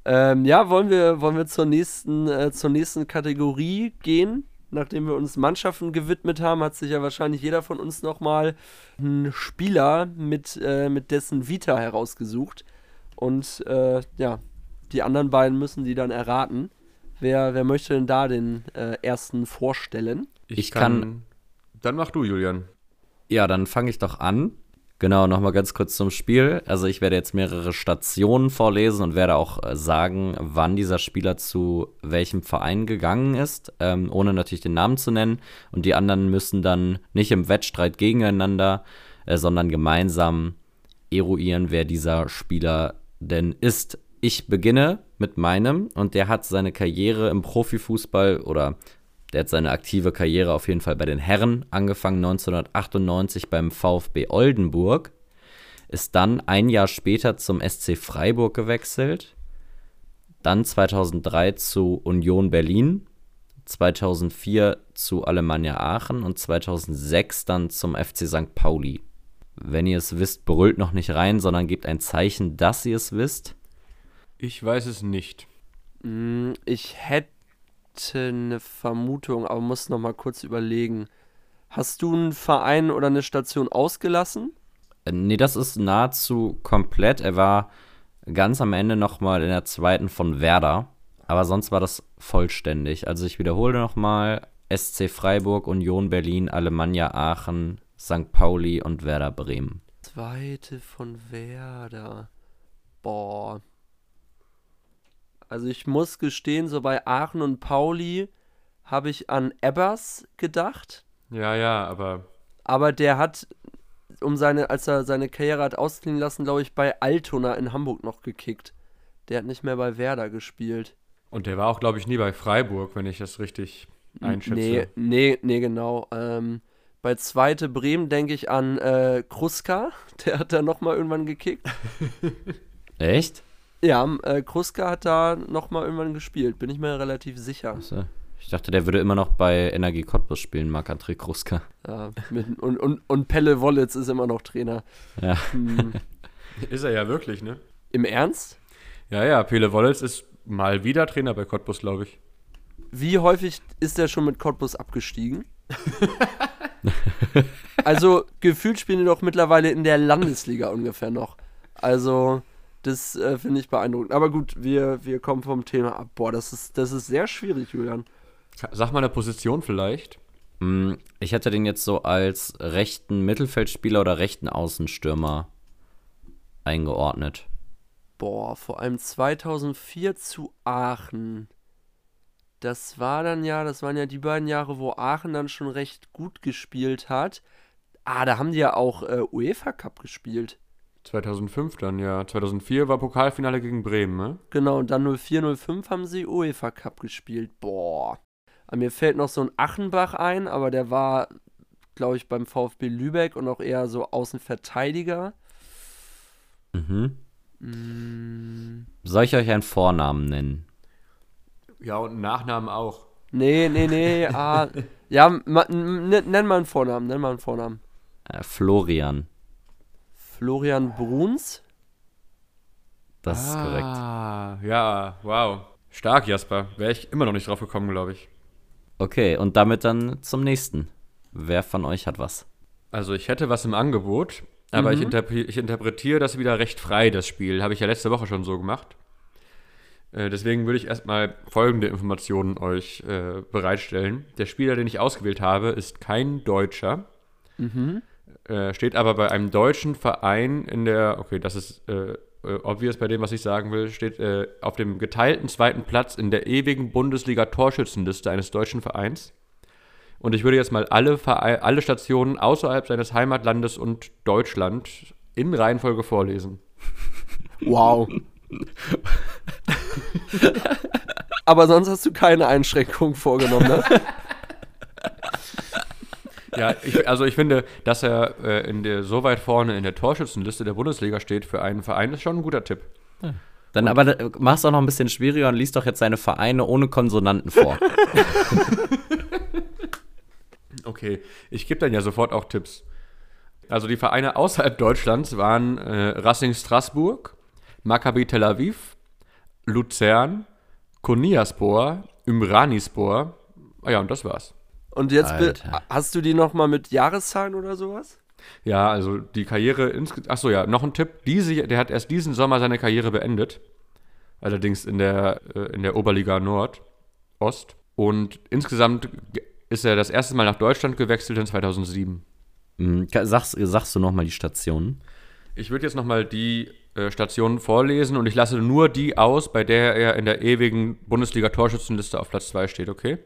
Ähm, ja, wollen wir, wollen wir zur nächsten, äh, zur nächsten Kategorie gehen? Nachdem wir uns Mannschaften gewidmet haben, hat sich ja wahrscheinlich jeder von uns nochmal einen Spieler mit, äh, mit dessen Vita herausgesucht. Und äh, ja, die anderen beiden müssen die dann erraten. Wer, wer möchte denn da den äh, ersten vorstellen? Ich kann- Dann mach du, Julian. Ja, dann fange ich doch an. Genau, nochmal ganz kurz zum Spiel. Also ich werde jetzt mehrere Stationen vorlesen und werde auch äh, sagen, wann dieser Spieler zu welchem Verein gegangen ist, ähm, ohne natürlich den Namen zu nennen. Und die anderen müssen dann nicht im Wettstreit gegeneinander, äh, sondern gemeinsam eruieren, wer dieser Spieler denn ist. Ich beginne mit meinem und der hat seine Karriere im Profifußball oder der hat seine aktive Karriere auf jeden Fall bei den Herren angefangen 1998 beim VfB Oldenburg, ist dann ein Jahr später zum SC Freiburg gewechselt, dann 2003 zu Union Berlin, 2004 zu Alemannia Aachen und 2006 dann zum FC St. Pauli. Wenn ihr es wisst, brüllt noch nicht rein, sondern gebt ein Zeichen, dass ihr es wisst. Ich weiß es nicht. Mm, Ich hätte eine Vermutung, aber muss noch mal kurz überlegen. Hast du einen Verein oder eine Station ausgelassen? Äh, Nee, das ist nahezu komplett. Er war ganz am Ende nochmal in der zweiten von Werder. Aber sonst war das vollständig. Also ich wiederhole nochmal. SC Freiburg, Union Berlin, Alemannia Aachen, St. Pauli und Werder Bremen. Zweite von Werder. Boah. Also ich muss gestehen, so bei Aachen und Pauli habe ich an Ebbers gedacht. Ja, ja, aber Aber der hat, um seine, als er seine Karriere hat ausklingen lassen, glaube ich, bei Altona in Hamburg noch gekickt. Der hat nicht mehr bei Werder gespielt. und der war auch, glaube ich, nie bei Freiburg, wenn ich das richtig einschätze. Nee, nee, nee, genau. Ähm, bei Zweite Bremen denke ich an äh, Kruska. Der hat da nochmal irgendwann gekickt. Echt? Ja, äh, Kruska hat da nochmal irgendwann gespielt. Bin ich mir relativ sicher. So. Ich dachte, der würde immer noch bei Energie Cottbus spielen, Marc-André Kruska. Ja, mit, und, und, und Pelle Wollitz ist immer noch Trainer. Ja. Hm, Ist er ja wirklich, ne? Im Ernst? Ja, ja, Pele Wollitz ist mal wieder Trainer bei Cottbus, glaube ich. Wie häufig ist er schon mit Cottbus abgestiegen? also, gefühlt spielen die doch mittlerweile in der Landesliga ungefähr noch. Also, das äh, finde ich beeindruckend. Aber gut, wir, wir kommen vom Thema ab. Boah, das ist, das ist sehr schwierig, Julian. Sag mal eine Position vielleicht. Mm, Ich hätte den jetzt so als rechten Mittelfeldspieler oder rechten Außenstürmer eingeordnet. Boah, vor allem 2004 zu Aachen. Das war dann ja, das waren ja die beiden Jahre, wo Aachen dann schon recht gut gespielt hat. Ah, da haben die ja auch äh, UEFA Cup gespielt. 2005 dann, ja. 2004 war Pokalfinale gegen Bremen, ne? Genau, und dann 04-05 haben sie UEFA Cup gespielt. Boah. Aber mir fällt noch so ein Achenbach ein, aber der war, glaube ich, beim VfB Lübeck und auch eher so Außenverteidiger. Mhm. Mm, Soll ich euch einen Vornamen nennen? Ja, und Nachnamen auch. nee, nee, nee. ah, ja, ma, nenn mal einen Vornamen, nenn mal einen Vornamen. Äh, Florian. Florian Bruns. Das ist korrekt. Ah, ja, wow. Stark, Jasper. Wäre ich immer noch nicht drauf gekommen, glaube ich. Okay, und damit dann zum nächsten. Wer von euch hat was? Also ich hätte was im Angebot, aber ich, Mhm. interpre ich interpretiere das wieder recht frei, das Spiel. Habe ich ja letzte Woche schon so gemacht. Äh, deswegen würde ich erstmal folgende Informationen euch äh, bereitstellen. Der Spieler, den ich ausgewählt habe, ist kein Deutscher, Mhm. Äh, steht aber bei einem deutschen Verein in der, okay, das ist äh, äh, obvious bei dem, was ich sagen will, steht äh, auf dem geteilten zweiten Platz in der ewigen Bundesliga-Torschützenliste eines deutschen Vereins. Und ich würde jetzt mal alle, alle Stationen außerhalb seines Heimatlandes und Deutschland in Reihenfolge vorlesen. Wow. Aber sonst hast du keine Einschränkungen vorgenommen, ne? Ja, ich, also ich finde, dass er äh, in der, so weit vorne in der Torschützenliste der Bundesliga steht für einen Verein, ist schon ein guter Tipp. Dann aber äh, mach's auch noch ein bisschen schwieriger und liest doch jetzt seine Vereine ohne Konsonanten vor. Okay, ich gebe dann ja sofort auch Tipps. Also die Vereine außerhalb Deutschlands waren äh, Racing Straßburg, Maccabi Tel Aviv, Luzern, Konyaspor, Ümranispor. Ah ja, und das war's. Und jetzt Alter. hast du die noch mal mit Jahreszahlen oder sowas? Ja, also die Karriere insgesamt. Achso, ja, noch ein Tipp. Diese, der hat erst diesen Sommer seine Karriere beendet. Allerdings in der, äh, in der Oberliga Nord, Ost. Und insgesamt ge- ist er das erste Mal nach Deutschland gewechselt in 2007. Mhm, sagst, sagst du noch mal die Stationen? Ich würde jetzt nochmal die äh, Stationen vorlesen und ich lasse nur die aus, bei der er in der ewigen Bundesliga-Torschützenliste auf Platz 2 steht, okay?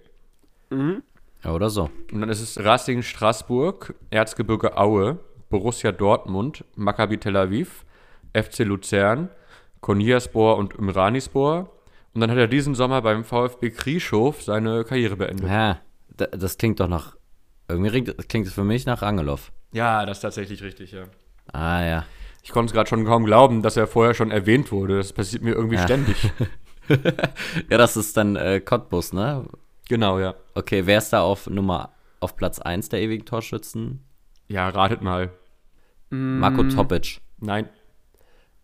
Ja, oder so. Und dann ist es Racing Straßburg, Erzgebirge Aue, Borussia Dortmund, Maccabi Tel Aviv, FC Luzern, Konyaspor und Ümranispor. Und dann hat er diesen Sommer beim VfB Krieschow seine Karriere beendet. Ja, da, das klingt doch nach. Irgendwie klingt, klingt es für mich nach Angelov. Ja, das ist tatsächlich richtig, ja. Ah, ja. Ich konnte es gerade schon kaum glauben, dass er vorher schon erwähnt wurde. Das passiert mir irgendwie Ja. ständig. Ja, das ist dann äh, Cottbus, ne? Genau, ja. Okay, wer ist da auf Nummer auf Platz 1 der ewigen Torschützen? Ja, ratet mal. Marco Topic. Nein.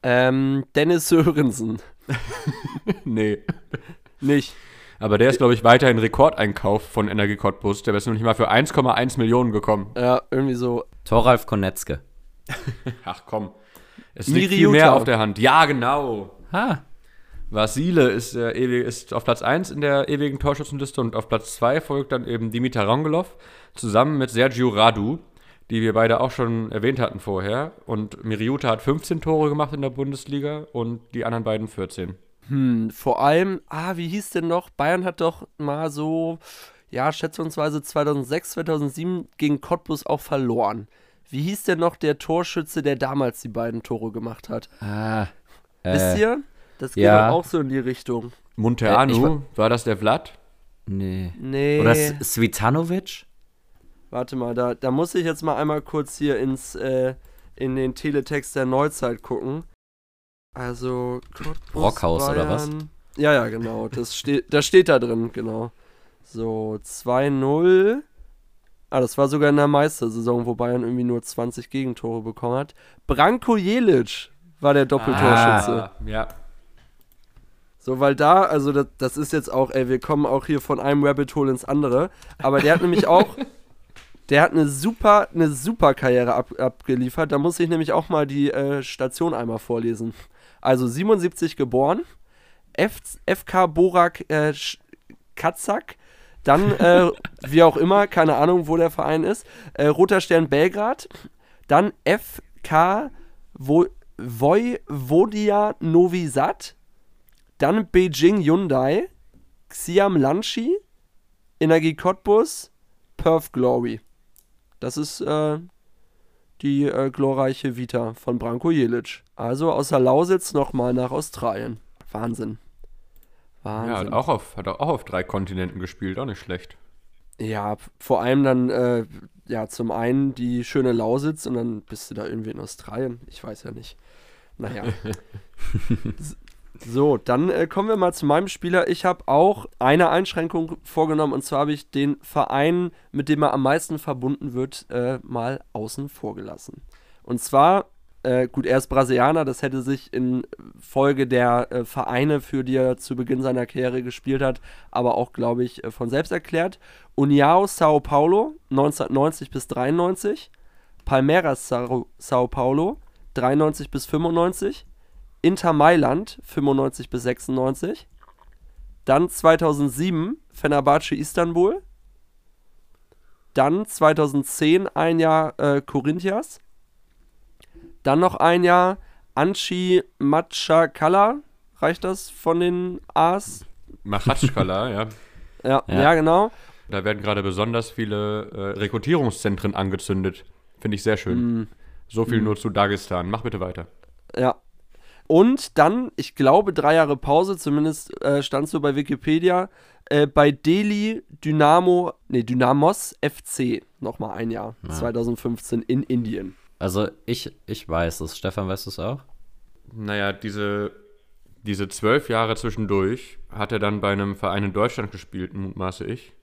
Ähm, Dennis Sörensen. Nee. Nicht. Aber der ist, glaube ich, weiterhin Rekordeinkauf von Energie Cottbus. Der ist noch nicht mal für 1,1 Millionen gekommen. Ja, irgendwie so. Thoralf Konetzke. Ach komm. Es liegt Miri viel mehr auf der Hand. Ja, genau. Ah, Vasile ist, äh, ewig, ist auf Platz 1 in der ewigen Torschützenliste und auf Platz 2 folgt dann eben Dimitar Rangelov zusammen mit Sergio Radu, die wir beide auch schon erwähnt hatten vorher. Und Miriuta hat 15 Tore gemacht in der Bundesliga und die anderen beiden 14. Hm, vor allem, ah, wie hieß denn noch? Bayern hat doch mal so, ja, schätzungsweise 2006, 2007 gegen Cottbus auch verloren. Wie hieß denn noch der Torschütze, der damals die beiden Tore gemacht hat? ah. Wisst Äh, ihr? Das geht ja. auch so in die Richtung. Munteanu, Äh, war das der Vlad? nee. Nee. Oder Svitanovic? Warte mal, da, da muss ich jetzt mal einmal kurz hier ins, äh, in den Teletext der Neuzeit gucken. Also, Cottbus, Brockhaus oder was? Bayern. Ja, ja, genau. Das steht, das steht da drin, genau. So, 2-0. Ah, das war sogar in der Meistersaison, wo Bayern irgendwie nur 20 Gegentore bekommen hat. Branko Jelic war der Doppeltorschütze. Ah, ja. So, weil da, also das, das ist jetzt auch, ey, wir kommen auch hier von einem Rabbit Hole ins andere. Aber der hat nämlich auch, der hat eine super, eine super Karriere ab, abgeliefert. Da muss ich nämlich auch mal die äh, Station einmal vorlesen. Also 77 geboren, F, FK Borak äh, Katzak, dann, äh, wie auch immer, keine Ahnung, wo der Verein ist, äh, Roter Stern Belgrad, dann FK Vo Vojvodia Novi Sad, dann Beijing Hyundai, Xiam Lanchi, Energie Cottbus, Perth Glory. Das ist äh, die äh, glorreiche Vita von Branko Jelic. Also außer Lausitz nochmal nach Australien. Wahnsinn. Ja, Wahnsinn. hat auch, auf, hat auch auf drei Kontinenten gespielt, auch nicht schlecht. Ja, vor allem dann, äh, ja, zum einen die schöne Lausitz und dann bist du da irgendwie in Australien. Ich weiß ja nicht. Naja. So, dann äh, kommen wir mal zu meinem Spieler. Ich habe auch eine Einschränkung vorgenommen und zwar habe ich den Verein, mit dem er am meisten verbunden wird, äh, mal außen vor gelassen. Und zwar, äh, gut, er ist Brasilianer, das hätte sich in Folge der äh, Vereine, für die er zu Beginn seiner Karriere gespielt hat, aber auch, glaube ich, äh, von selbst erklärt. União Sao Paulo, 1990 bis 93. Palmeiras Sao, Sao Paulo, 93 bis 95. Inter Mailand, 95 bis 96. Dann 2007 Fenerbahce Istanbul. Dann 2010 ein Jahr äh, Corinthians. Dann noch ein Jahr Anchi Machakala. Reicht das von den A's? Machatschkala, ja. Ja, Ja. ja. genau. Da werden gerade besonders viele äh, Rekrutierungszentren angezündet. Finde ich sehr schön. Mm, So viel nur zu Dagestan. Mach bitte weiter. ja. Und dann, ich glaube, drei Jahre Pause, zumindest äh, stand so bei Wikipedia, äh, bei Delhi Dynamo, nee, Dynamos FC, nochmal ein Jahr, Ja. 2015 in Indien. Also ich, ich weiß es. Stefan, weißt du es auch? Naja, diese, diese zwölf Jahre zwischendurch hat er dann bei einem Verein in Deutschland gespielt, mutmaße ich.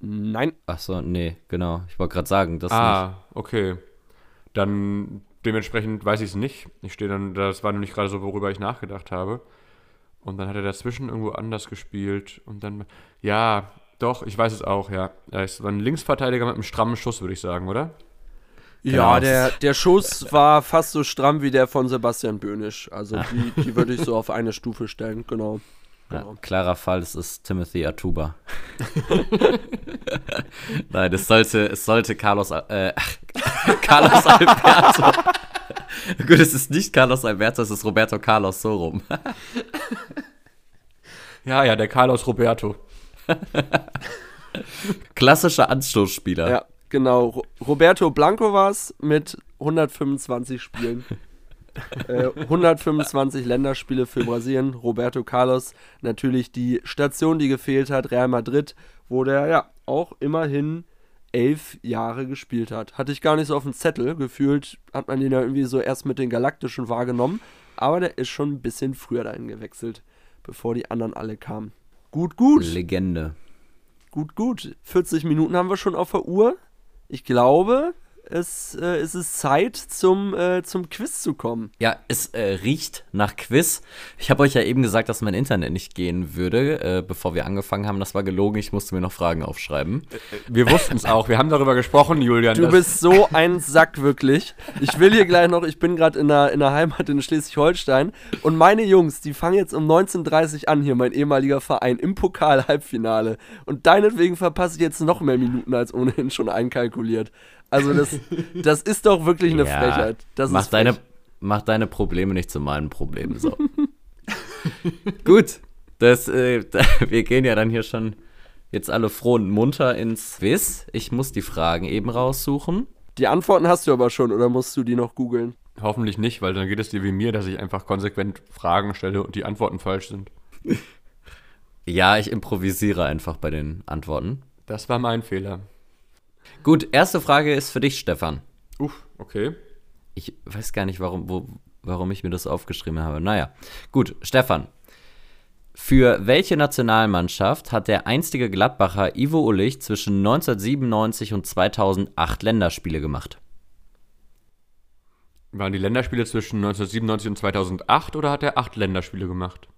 Nein, Ach so, nee, genau. Ich wollte gerade sagen, das nicht. ah, okay. Dann dementsprechend weiß ich es nicht. Ich stehe dann, das war nämlich gerade so, worüber ich nachgedacht habe. Und dann hat er dazwischen irgendwo anders gespielt. Und dann, ja, doch, ich weiß es auch, ja. Er ist war ein Linksverteidiger mit einem strammen Schuss, würde ich sagen, oder? Ja, Genau. der, der Schuss war fast so stramm wie der von Sebastian Böhnisch. Also die, die würde ich so auf eine Stufe stellen, genau. Ja, genau. klarer Fall, es ist Timothy Atuba. Nein, es sollte, es sollte Carlos, äh, Carlos Alberto. Gut, es ist nicht Carlos Alberto, es ist Roberto Carlos, so rum. Ja, ja, der Carlos Roberto. Klassischer Anstoßspieler. Ja, genau. Ro Roberto Blanco war es mit 125 Spielen. äh, 125 Länderspiele für Brasilien. Roberto Carlos, natürlich die Station, die gefehlt hat, Real Madrid, wo der ja auch immerhin elf Jahre gespielt hat. Hatte ich gar nicht so auf dem Zettel. Gefühlt hat man den ja irgendwie so erst mit den Galaktischen wahrgenommen. Aber der ist schon ein bisschen früher dahin gewechselt, bevor die anderen alle kamen. Gut, gut. Legende. Gut, gut. 40 Minuten haben wir schon auf der Uhr. Ich glaube, es, äh, es ist Zeit, zum, äh, zum Quiz zu kommen. Ja, es äh, riecht nach Quiz. Ich habe euch ja eben gesagt, dass mein Internet nicht gehen würde, äh, bevor wir angefangen haben. Das war gelogen. Ich musste mir noch Fragen aufschreiben. Wir wussten es auch. Wir haben darüber gesprochen, Julian. Du bist so ein Sack, wirklich. Ich will hier gleich noch, ich bin gerade in der, in der Heimat in Schleswig-Holstein und meine Jungs, die fangen jetzt um 19.30 Uhr an, hier mein ehemaliger Verein, im Pokal-Halbfinale. Und deinetwegen verpasse ich jetzt noch mehr Minuten als ohnehin schon einkalkuliert. Also das, das ist doch wirklich eine Ja, Frechheit. Das mach, ist frech. deine, mach deine Probleme nicht zu meinen Problemen. So. Gut, das, äh, da, wir gehen ja dann hier schon jetzt alle froh und munter ins Quiz. Ich muss die Fragen eben raussuchen. Die Antworten hast du aber schon, oder musst du die noch googeln? Hoffentlich nicht, weil dann geht es dir wie mir, dass ich einfach konsequent Fragen stelle und die Antworten falsch sind. Ja, ich improvisiere einfach bei den Antworten. Das war mein Fehler. Gut, erste Frage ist für dich, Stefan. Uff, okay. Ich weiß gar nicht, warum, wo, warum ich mir das aufgeschrieben habe. Naja, gut, Stefan. Für welche Nationalmannschaft hat der einstige Gladbacher Ivo Ullich zwischen 1997 und 2008 Länderspiele gemacht? Waren die Länderspiele zwischen 1997 und 2008 oder hat er acht Länderspiele gemacht?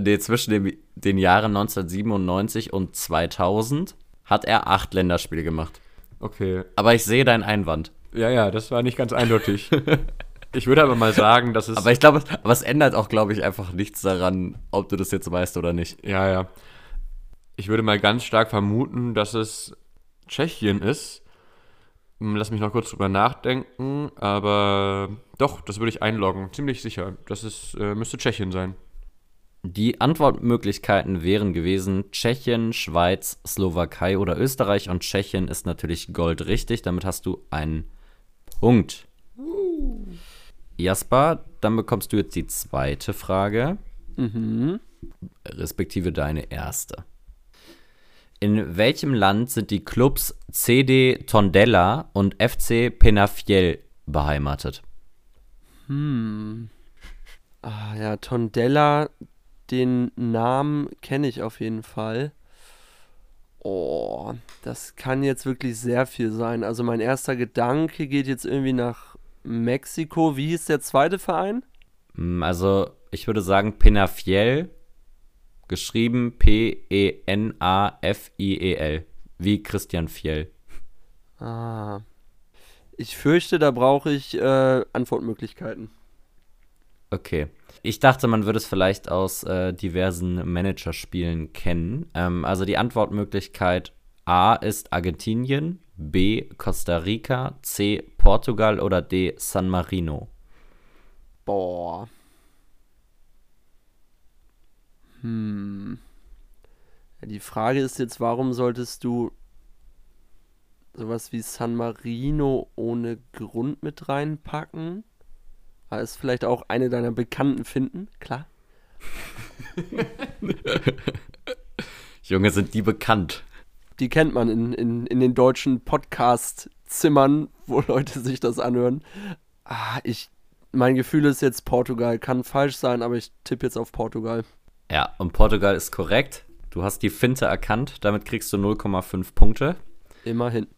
Nee, zwischen dem, den Jahren 1997 und 2000 hat er acht Länderspiele gemacht. Okay. Aber ich sehe deinen Einwand. Ja, ja, das war nicht ganz eindeutig. ich würde aber mal sagen, dass es. Aber ich glaube, aber es ändert auch, glaube ich, einfach nichts daran, ob du das jetzt weißt oder nicht. ja, ja. Ich würde mal ganz stark vermuten, dass es Tschechien ist. Hm, Lass mich noch kurz drüber nachdenken, aber doch, das würde ich einloggen. Ziemlich sicher. Das ist, äh, müsste Tschechien sein. Die Antwortmöglichkeiten wären gewesen Tschechien, Schweiz, Slowakei oder Österreich und Tschechien ist natürlich goldrichtig. Damit hast du einen Punkt. Jasper, dann bekommst du jetzt die zweite Frage, Mhm. respektive deine erste. In welchem Land sind die Clubs CD Tondela und FC Penafiel beheimatet? Ah ja, Tondella, den Namen kenne ich auf jeden Fall. Oh, das kann jetzt wirklich sehr viel sein. Also mein erster Gedanke geht jetzt irgendwie nach Mexiko. Wie hieß der zweite Verein? Hm, Also, ich würde sagen Penafiel, geschrieben P-E-N-A-F-I-E-L, wie Christian Fiel. Ah. Ich fürchte, da brauche ich äh, Antwortmöglichkeiten. Okay. Ich dachte, man würde es vielleicht aus äh, diversen Managerspielen kennen. Ähm, also die Antwortmöglichkeit A ist Argentinien, B Costa Rica, C Portugal oder D San Marino. Boah. Hm. Frage ist jetzt, warum solltest du sowas wie San Marino ohne Grund mit reinpacken? Da ist vielleicht auch eine deiner Bekannten finden, klar. Junge, sind die bekannt. Die kennt man in, in, in den deutschen Podcast-Zimmern, wo Leute sich das anhören. Ah, ich, mein Gefühl ist jetzt Portugal. Kann falsch sein, aber ich tippe jetzt auf Portugal. Ja, und Portugal ist korrekt. Du hast die Finte erkannt, damit kriegst du 0,5 Punkte. Immerhin.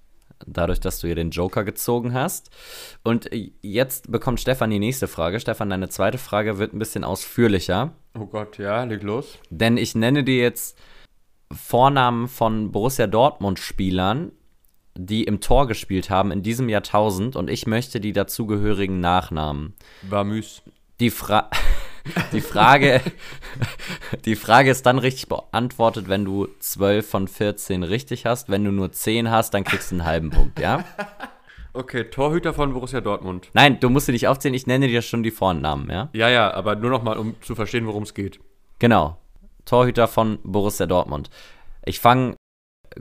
Dadurch, dass du hier den Joker gezogen hast. Und jetzt bekommt Stefan die nächste Frage. Stefan, deine zweite Frage wird ein bisschen ausführlicher. Oh Gott, ja, leg los. Denn ich nenne dir jetzt Vornamen von Borussia Dortmund-Spielern, die im Tor gespielt haben in diesem Jahrtausend und ich möchte die dazugehörigen Nachnamen. War müß. Die, Fra die, Frage, die Frage ist dann richtig beantwortet, wenn du 12 von 14 richtig hast. Wenn du nur 10 hast, dann kriegst du einen halben Punkt, ja? Okay, Torhüter von Borussia Dortmund. Nein, du musst sie nicht aufzählen, ich nenne dir schon die Vornamen, ja? Ja, ja, aber nur nochmal, um zu verstehen, worum es geht. Genau. Torhüter von Borussia Dortmund. Ich fange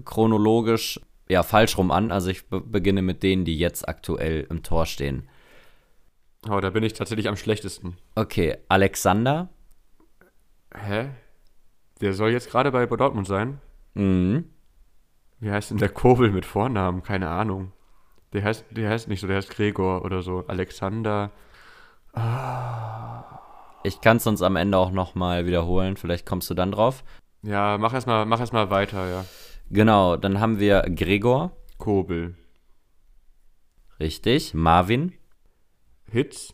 chronologisch ja falsch rum an, also ich be beginne mit denen, die jetzt aktuell im Tor stehen. Oh, da bin ich tatsächlich am schlechtesten. Okay, Alexander. Hä? Der soll jetzt gerade bei Dortmund sein? Mhm. Wie heißt denn der Kobel mit Vornamen? Keine Ahnung. Der heißt, der heißt nicht so, der heißt Gregor oder so. Alexander. Ich kann es uns am Ende auch nochmal wiederholen, vielleicht kommst du dann drauf. Ja, mach erstmal mach erst mal weiter, ja. Genau, dann haben wir Gregor, Kobel. richtig, Marvin, Hitz.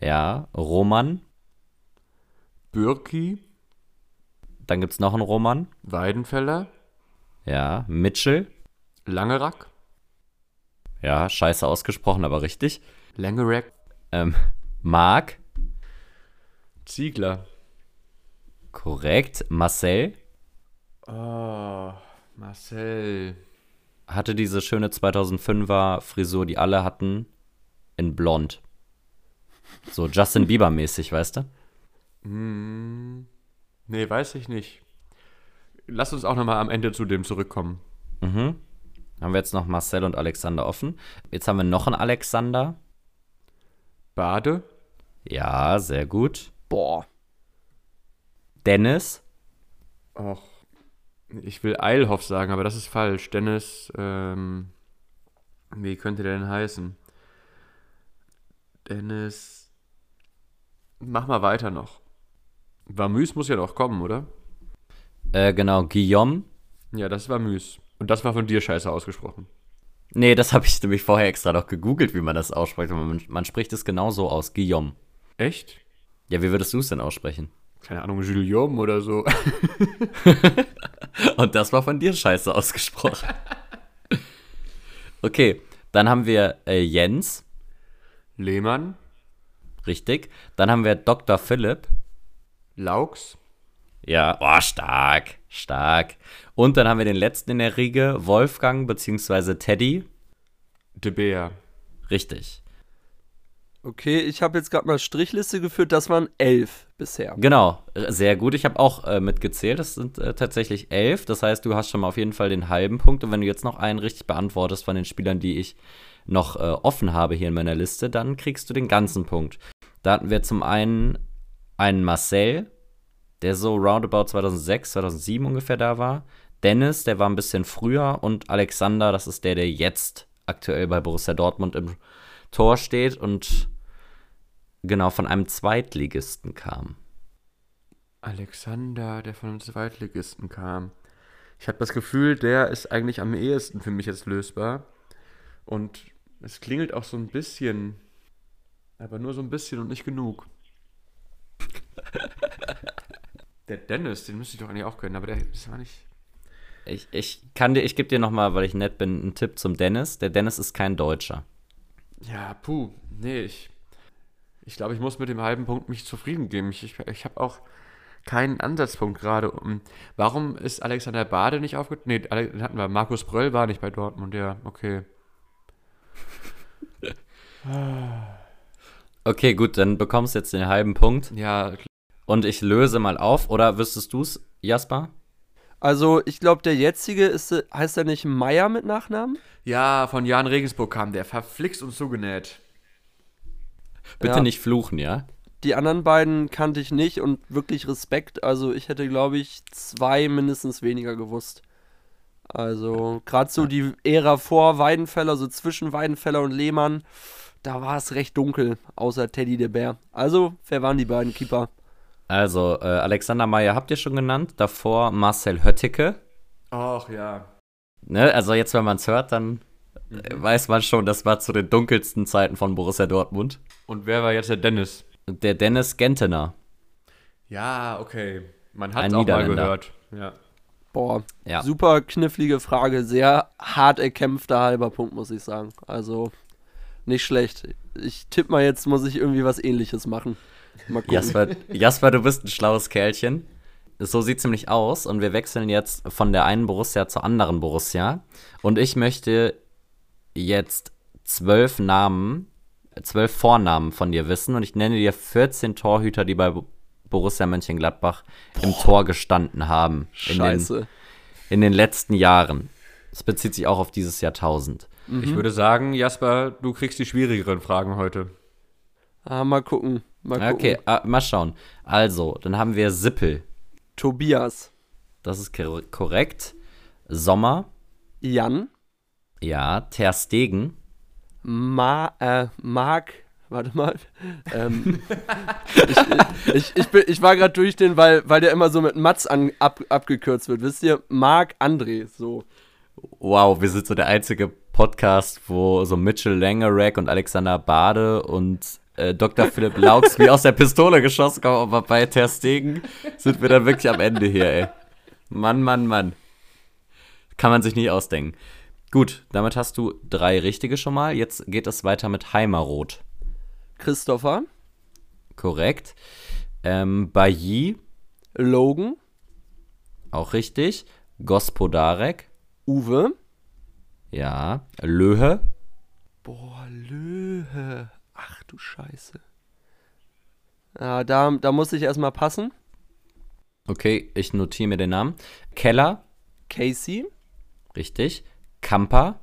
ja, Roman, Bürki. dann gibt's noch einen Roman, Weidenfeller. ja, Mitchell, Langerack. ja, scheiße ausgesprochen, aber richtig, Langerack. ähm, Marc, Ziegler. korrekt, Marcel, Oh, Marcel. hatte diese schöne 2005er Frisur, die alle hatten, in blond. So Justin Bieber mäßig, weißt du? Hm. Nee, weiß ich nicht. Lass uns auch nochmal am Ende zu dem zurückkommen. Mhm. Haben wir jetzt noch Marcel und Alexander offen. Jetzt haben wir noch einen Alexander. Bade. Ja, sehr gut. Boah. Dennis. Och. Ich will Eilhoff sagen, aber das ist falsch. Dennis, ähm, wie könnte der denn heißen? Dennis. Mach mal weiter noch. Vamüs muss ja noch kommen, oder? Äh, genau, Guillaume. Ja, das war Müs. Und das war von dir scheiße ausgesprochen. Nee, das habe ich nämlich vorher extra noch gegoogelt, wie man das ausspricht. Man, man spricht es genau so aus, Guillaume. Echt? Ja, wie würdest du es denn aussprechen? Keine Ahnung, Guillaume oder so. Und das war von dir scheiße ausgesprochen. Okay, dann haben wir äh, Jens, Lehmann, richtig. Dann haben wir Dr. Philipp. Laux, Ja, oh, stark, stark. Und dann haben wir den letzten in der Riege, Wolfgang bzw. Teddy. De Beer. Richtig. Okay, ich habe jetzt gerade mal Strichliste geführt, das waren elf bisher. Genau, äh, sehr gut. Ich habe auch äh, mitgezählt. Das sind äh, tatsächlich elf. Das heißt, du hast schon mal auf jeden Fall den halben Punkt. Und wenn du jetzt noch einen richtig beantwortest von den Spielern, die ich noch äh, offen habe hier in meiner Liste, dann kriegst du den ganzen Punkt. Da hatten wir zum einen einen Marcel, der so roundabout 2006, 2007 ungefähr da war. Dennis, der war ein bisschen früher. Und Alexander, das ist der, der jetzt aktuell bei Borussia Dortmund im Tor steht und genau von einem Zweitligisten kam. Alexander, der von einem Zweitligisten kam. Ich habe das Gefühl, der ist eigentlich am ehesten für mich jetzt lösbar. Und es klingelt auch so ein bisschen, aber nur so ein bisschen und nicht genug. Der Dennis, den müsste ich doch eigentlich auch kennen, aber der ist war nicht. Ich, ich kann dir, ich gebe dir nochmal, weil ich nett bin, einen Tipp zum Dennis. Der Dennis ist kein Deutscher. Ja, puh, nee, ich. Ich glaube, ich muss mit dem halben Punkt mich zufrieden geben. Ich, ich, ich habe auch keinen Ansatzpunkt gerade. Um, warum ist Alexander Bade nicht aufgetreten? Nee, den hatten wir. Markus Bröll war nicht bei Dortmund, ja, okay. Okay, gut, dann bekommst du jetzt den halben Punkt. Ja, Und ich löse mal auf. Oder wüsstest du es, Jasper? Also, ich glaube, der jetzige ist, heißt er nicht Meier mit Nachnamen? Ja, von Jan Regensburg kam der. Verflixt und zugenäht. Bitte Ja. nicht fluchen, ja? Die anderen beiden kannte ich nicht und wirklich Respekt. Also, ich hätte, glaube ich, zwei mindestens weniger gewusst. Also, gerade so die Ära vor Weidenfeller, so zwischen Weidenfeller und Lehmann, da war es recht dunkel, außer Teddy de Bär. Also, wer waren die beiden Keeper? Also, äh, Alexander Meyer habt ihr schon genannt. Davor Marcel Höttike. Ach ja. Ne? Also, jetzt, wenn man es hört, dann äh, weiß man schon, das war zu den dunkelsten Zeiten von Borussia Dortmund. Und wer war jetzt der Dennis? Der Dennis Gentener. Ja, okay. Man hat es auch mal gehört. Ja. Boah, Ja. super knifflige Frage, sehr hart erkämpfter halber Punkt, muss ich sagen. Also, nicht schlecht. Ich tippe mal jetzt, muss ich irgendwie was ähnliches machen. Mal gucken. Jasper, Jasper, du bist ein schlaues Kerlchen. So sieht es nämlich aus. Und wir wechseln jetzt von der einen Borussia zur anderen Borussia. Und ich möchte jetzt zwölf Namen, zwölf Vornamen von dir wissen. Und ich nenne dir 14 Torhüter, die bei Bo- Borussia Mönchengladbach im Tor gestanden haben. In den, Scheiße. in den letzten Jahren. Das bezieht sich auch auf dieses Jahrtausend. Ich würde sagen, Jasper, du kriegst die schwierigeren Fragen heute. Ah, mal gucken. Mal gucken. Okay, ah, mal schauen. Also, dann haben wir Sippel. Tobias. Das ist kor- korrekt. Sommer. Jan. Ja, Ter Stegen. Ma, äh, Marc. Warte mal. Ähm, ich, ich, ich, bin, ich war gerade durch den, weil, weil der immer so mit Mats an, ab, abgekürzt wird. Wisst ihr? Marc André. So. Wow, wir sind so der einzige Podcast, wo so Mitchell Langerack und Alexander Bade und äh, Dr. Philipp Laux wie aus der Pistole geschossen kommen, aber bei Ter Stegen sind wir dann wirklich am Ende hier, ey. Mann, Mann, Mann. Kann man sich nicht ausdenken. Gut, damit hast du drei richtige schon mal. Jetzt geht es weiter mit Heimeroth. Christopher. Korrekt. Ähm, Bailly, Logan. auch richtig. Gospodarek, Uwe. Ja. Löhe, Boah, Löhe. Ach du Scheiße. Ja, da, da muss ich erstmal passen. okay, ich notiere mir den Namen. Keller, Casey. richtig. Kamper,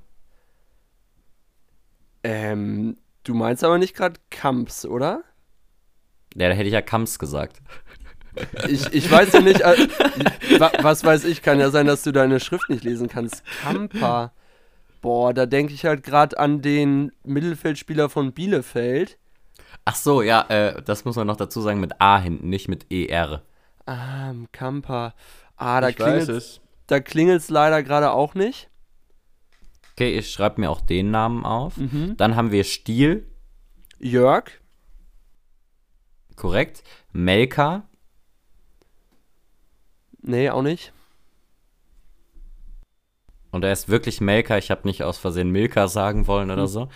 Ähm, du meinst aber nicht gerade Kamps, oder? ja, da hätte ich ja Kamps gesagt. Ich, ich weiß ja nicht, äh, wa, was weiß ich, kann ja sein, dass du deine Schrift nicht lesen kannst. Kampa. Boah, da denke ich halt gerade an den Mittelfeldspieler von Bielefeld. Ach so, ja, äh, das muss man noch dazu sagen mit A hinten, nicht mit ER. Ah, Kampa. Ah, da ich weiß klingelt es. da klingelt's leider gerade auch nicht. Okay, ich schreibe mir auch den Namen auf. Mhm. Dann haben wir Stiel, Jörg. korrekt. Melka, Nee, auch nicht. Und er ist wirklich Melka, ich habe nicht aus Versehen Milka sagen wollen oder so.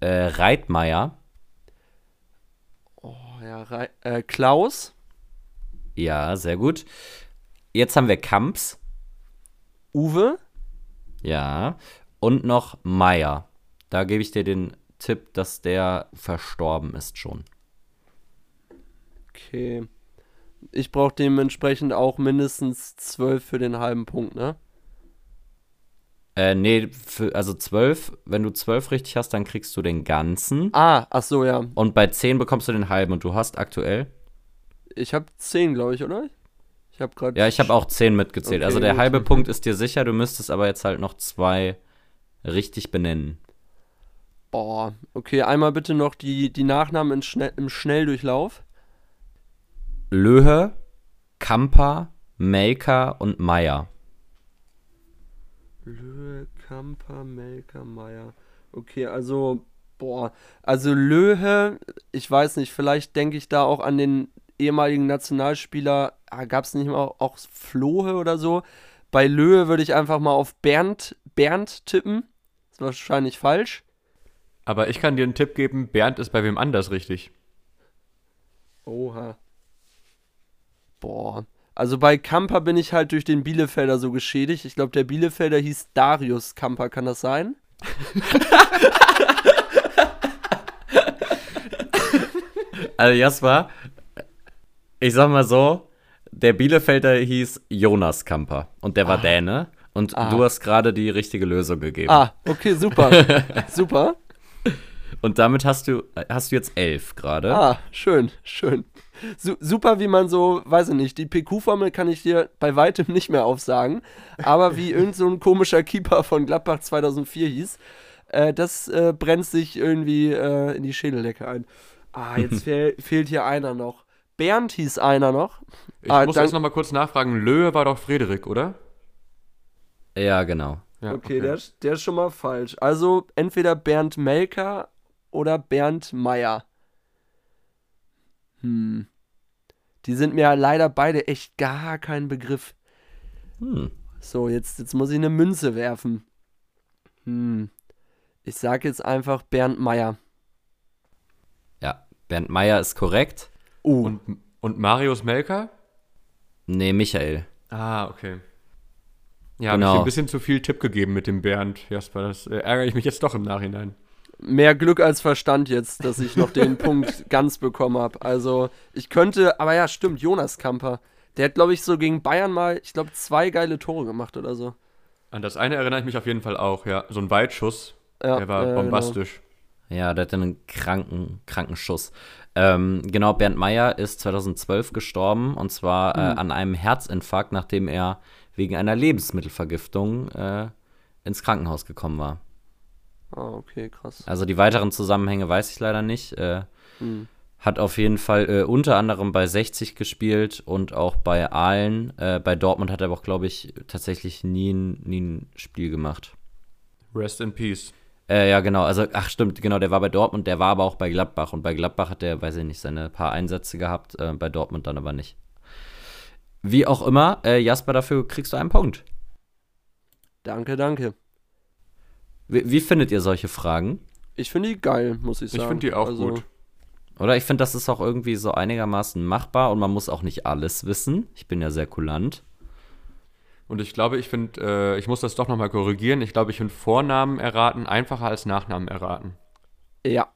Äh, Reitmeier, Oh ja, Rei- äh, Klaus. ja, sehr gut. Jetzt haben wir Kamps, Uwe. ja. Und noch Meier. Da gebe ich dir den Tipp, dass der verstorben ist schon. Okay. Ich brauche dementsprechend auch mindestens zwölf für den halben Punkt, ne? Äh, nee, für, also zwölf, wenn du zwölf richtig hast, dann kriegst du den ganzen. Ah, ach so, ja. Und bei zehn bekommst du den halben und du hast aktuell. Ich habe zehn, glaube ich, oder? Ich habe gerade. Ja, ich habe auch zehn mitgezählt. Okay, also der halbe Punkt ist dir sicher, du müsstest aber jetzt halt noch zwei richtig benennen. Boah, okay, einmal bitte noch die, die Nachnamen in schnell, im Schnelldurchlauf. Löhe, Kamper, Melker und Meier. Löhe, Kamper, Melker, Meier. Okay, also, boah, also Löhe, ich weiß nicht, vielleicht denke ich da auch an den ehemaligen Nationalspieler, ah, gab es nicht mal auch, auch Flohe oder so. Bei Löhe würde ich einfach mal auf Bernd, Bernd tippen. Ist wahrscheinlich falsch. Aber ich kann dir einen Tipp geben, Bernd ist bei wem anders richtig. Oha. Boah. Also bei Kamper bin ich halt durch den Bielefelder so geschädigt. Ich glaube, der Bielefelder hieß Darius Kamper, kann das sein? Also Jasper, ich sag mal so, der Bielefelder hieß Jonas Kamper und der war Däne. Und Ah. du hast gerade die richtige Lösung gegeben. Ah, okay, super. super. Und damit hast du, hast du jetzt elf gerade. Ah, schön, schön. Su super, wie man so, weiß ich nicht, die PQ-Formel kann ich dir bei weitem nicht mehr aufsagen, aber wie irgend so ein komischer Keeper von Gladbach 2004 hieß, äh, das äh, brennt sich irgendwie äh, in die Schädeldecke ein. Ah, jetzt fehl, fehlt hier einer noch. Bernd hieß einer noch. Ich Ah, muss jetzt noch mal kurz nachfragen. Löhe war doch Frederik, oder? Ja, genau. Ja, Okay, Der, ist- der ist schon mal falsch. Also entweder Bernd Melker oder Bernd Meyer. Hm. Die sind mir leider beide echt gar kein Begriff. Hm. So, jetzt, jetzt muss ich eine Münze werfen. Hm. Ich sag jetzt einfach Bernd Meyer. Ja, Bernd Meyer ist korrekt. Uh, Und, und Marius Melker? Nee, Michael. Ah, okay. Ja, Genau. habe ich ein bisschen zu viel Tipp gegeben mit dem Bernd, Jasper. Das äh, ärgere ich mich jetzt doch im Nachhinein. Mehr Glück als Verstand jetzt, dass ich noch den Punkt ganz bekommen habe. Also, ich könnte, aber ja, stimmt, Jonas Kamper. Der hat, glaube ich, so gegen Bayern mal, ich glaube, zwei geile Tore gemacht oder so. An das eine erinnere ich mich auf jeden Fall auch, ja. So ein Weitschuss, Ja, der war genau. bombastisch. Ja, der hatte einen kranken, kranken Schuss. Ähm, genau, Bernd Meyer ist 2012 gestorben und zwar äh, an einem Herzinfarkt, nachdem er wegen einer Lebensmittelvergiftung äh, ins Krankenhaus gekommen war. Ah, okay, krass. Also die weiteren Zusammenhänge weiß ich leider nicht. Äh, Hm. Hat auf jeden Fall äh, unter anderem bei 60 gespielt und auch bei Aalen. Äh, bei Dortmund hat er aber auch, glaube ich, tatsächlich nie ein, nie ein Spiel gemacht. Rest in Peace. Äh, ja, genau. Also, ach, stimmt, genau. Der war bei Dortmund, der war aber auch bei Gladbach. Und bei Gladbach hat er, weiß ich nicht, seine paar Einsätze gehabt. Äh, bei Dortmund dann aber nicht. Wie auch immer, äh, Jasper, dafür kriegst du einen Punkt. Danke, danke. Wie, wie findet ihr solche Fragen? Ich finde die geil, muss ich Ich sagen. finde die auch Also, gut. Oder ich finde, das ist auch irgendwie so einigermaßen machbar und man muss auch nicht alles wissen. Ich bin ja sehr kulant. Und ich glaube, ich finde, äh, ich muss das doch nochmal korrigieren. Ich glaube, ich finde Vornamen erraten einfacher als Nachnamen erraten. Ja,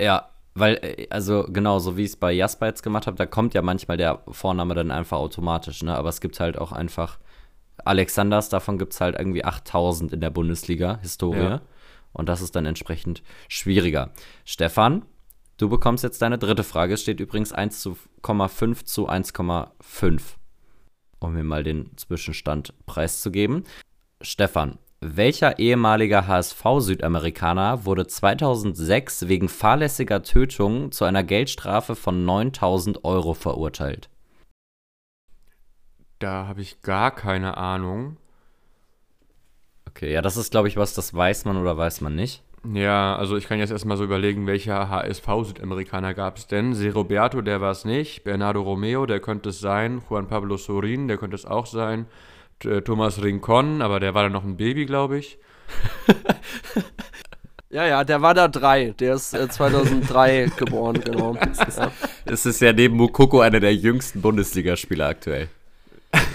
Ja, weil, äh, also genau, so wie ich es bei Jasper jetzt gemacht habe, da kommt ja manchmal der Vorname dann einfach automatisch, ne? Aber es gibt halt auch einfach Alexanders, davon gibt es halt irgendwie 8000 in der Bundesliga, Historie. Ja. Und das ist dann entsprechend schwieriger. Stefan, du bekommst jetzt deine dritte Frage. Es steht übrigens 1,5 zu 1,5. Um mir mal den Zwischenstand preiszugeben. Stefan, welcher ehemaliger HSV-Südamerikaner wurde 2006 wegen fahrlässiger Tötung zu einer Geldstrafe von 9000 Euro verurteilt? Da habe ich gar keine Ahnung. Okay, ja, das ist, glaube ich, was, das weiß man oder weiß man nicht. Ja, also ich kann jetzt erstmal so überlegen, welcher HSV-Südamerikaner gab es denn? Se Roberto, der war es nicht. Bernardo Romeo, der könnte es sein. Juan Pablo Sorin, der könnte es auch sein. Äh, Thomas Rincon, aber der war dann noch ein Baby, glaube ich. ja, ja, der war da drei. Der ist äh, 2003 geboren, genau. Ja. Es ist ja neben Mukoko einer der jüngsten Bundesligaspieler aktuell.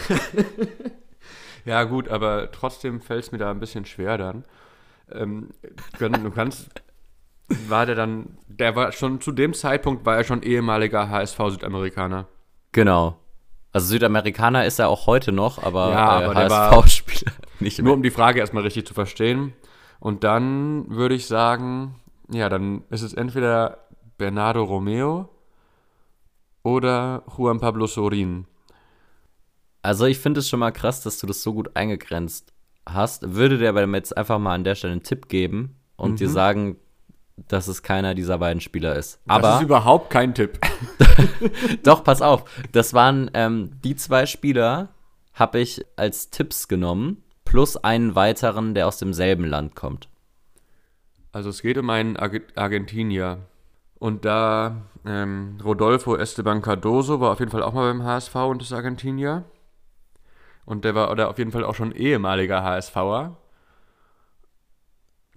Ja, gut, aber trotzdem fällt es mir da ein bisschen schwer dann. Ähm, du kannst. War der dann. Der war schon zu dem Zeitpunkt war er schon ehemaliger HSV-Südamerikaner. Genau. Also Südamerikaner ist er auch heute noch, aber, Ja, äh, aber HSV-Spieler nicht Nur mehr. um die Frage erstmal richtig zu verstehen. Und dann würde ich sagen, ja, dann ist es entweder Bernardo Romeo oder Juan Pablo Sorin. Also ich finde es schon mal krass, dass du das so gut eingegrenzt hast. Würde dir aber jetzt einfach mal an der Stelle einen Tipp geben und Mhm. dir sagen, dass es keiner dieser beiden Spieler ist. das Aber ist überhaupt kein Tipp. doch, pass auf, das waren ähm, die zwei Spieler, habe ich als Tipps genommen, plus einen weiteren, der aus demselben Land kommt. Also es geht um einen Arge- Argentinier. Und da ähm, Rodolfo Esteban Cardoso war auf jeden Fall auch mal beim HSV und ist Argentinier. Und der war oder auf jeden Fall auch schon ehemaliger HSVer.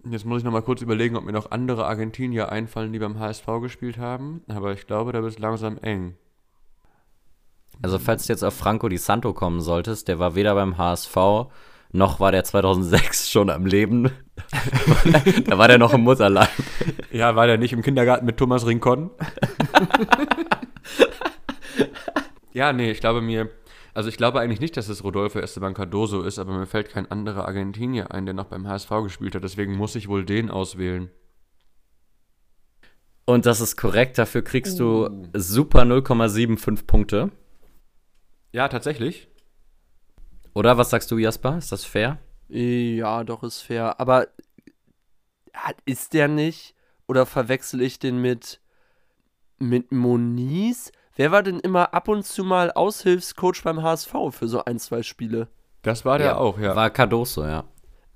Jetzt muss ich noch mal kurz überlegen, ob mir noch andere Argentinier einfallen, die beim HSV gespielt haben. Aber ich glaube, da wird es langsam eng. Also falls du jetzt auf Franco Di Santo kommen solltest, der war weder beim HSV, noch war der 2006 schon am Leben. da war der noch im Mutterleib. Ja, war der nicht im Kindergarten mit Thomas Rincon? Ja, nee, ich glaube mir, also ich glaube eigentlich nicht, dass es Rodolfo Esteban Cardoso ist, aber mir fällt kein anderer Argentinier ein, der noch beim HSV gespielt hat. Deswegen muss ich wohl den auswählen. Und das ist korrekt, dafür kriegst du super 0,75 Punkte. Ja, tatsächlich. Oder was sagst du, Jasper? Ist das fair? Ja, doch, ist fair. Aber hat- ist der nicht? Oder verwechsel ich den mit, mit Moniz? Wer war denn immer ab und zu mal Aushilfscoach beim HSV für so ein, zwei Spiele? Das war der auch, ja. War Cardoso, ja.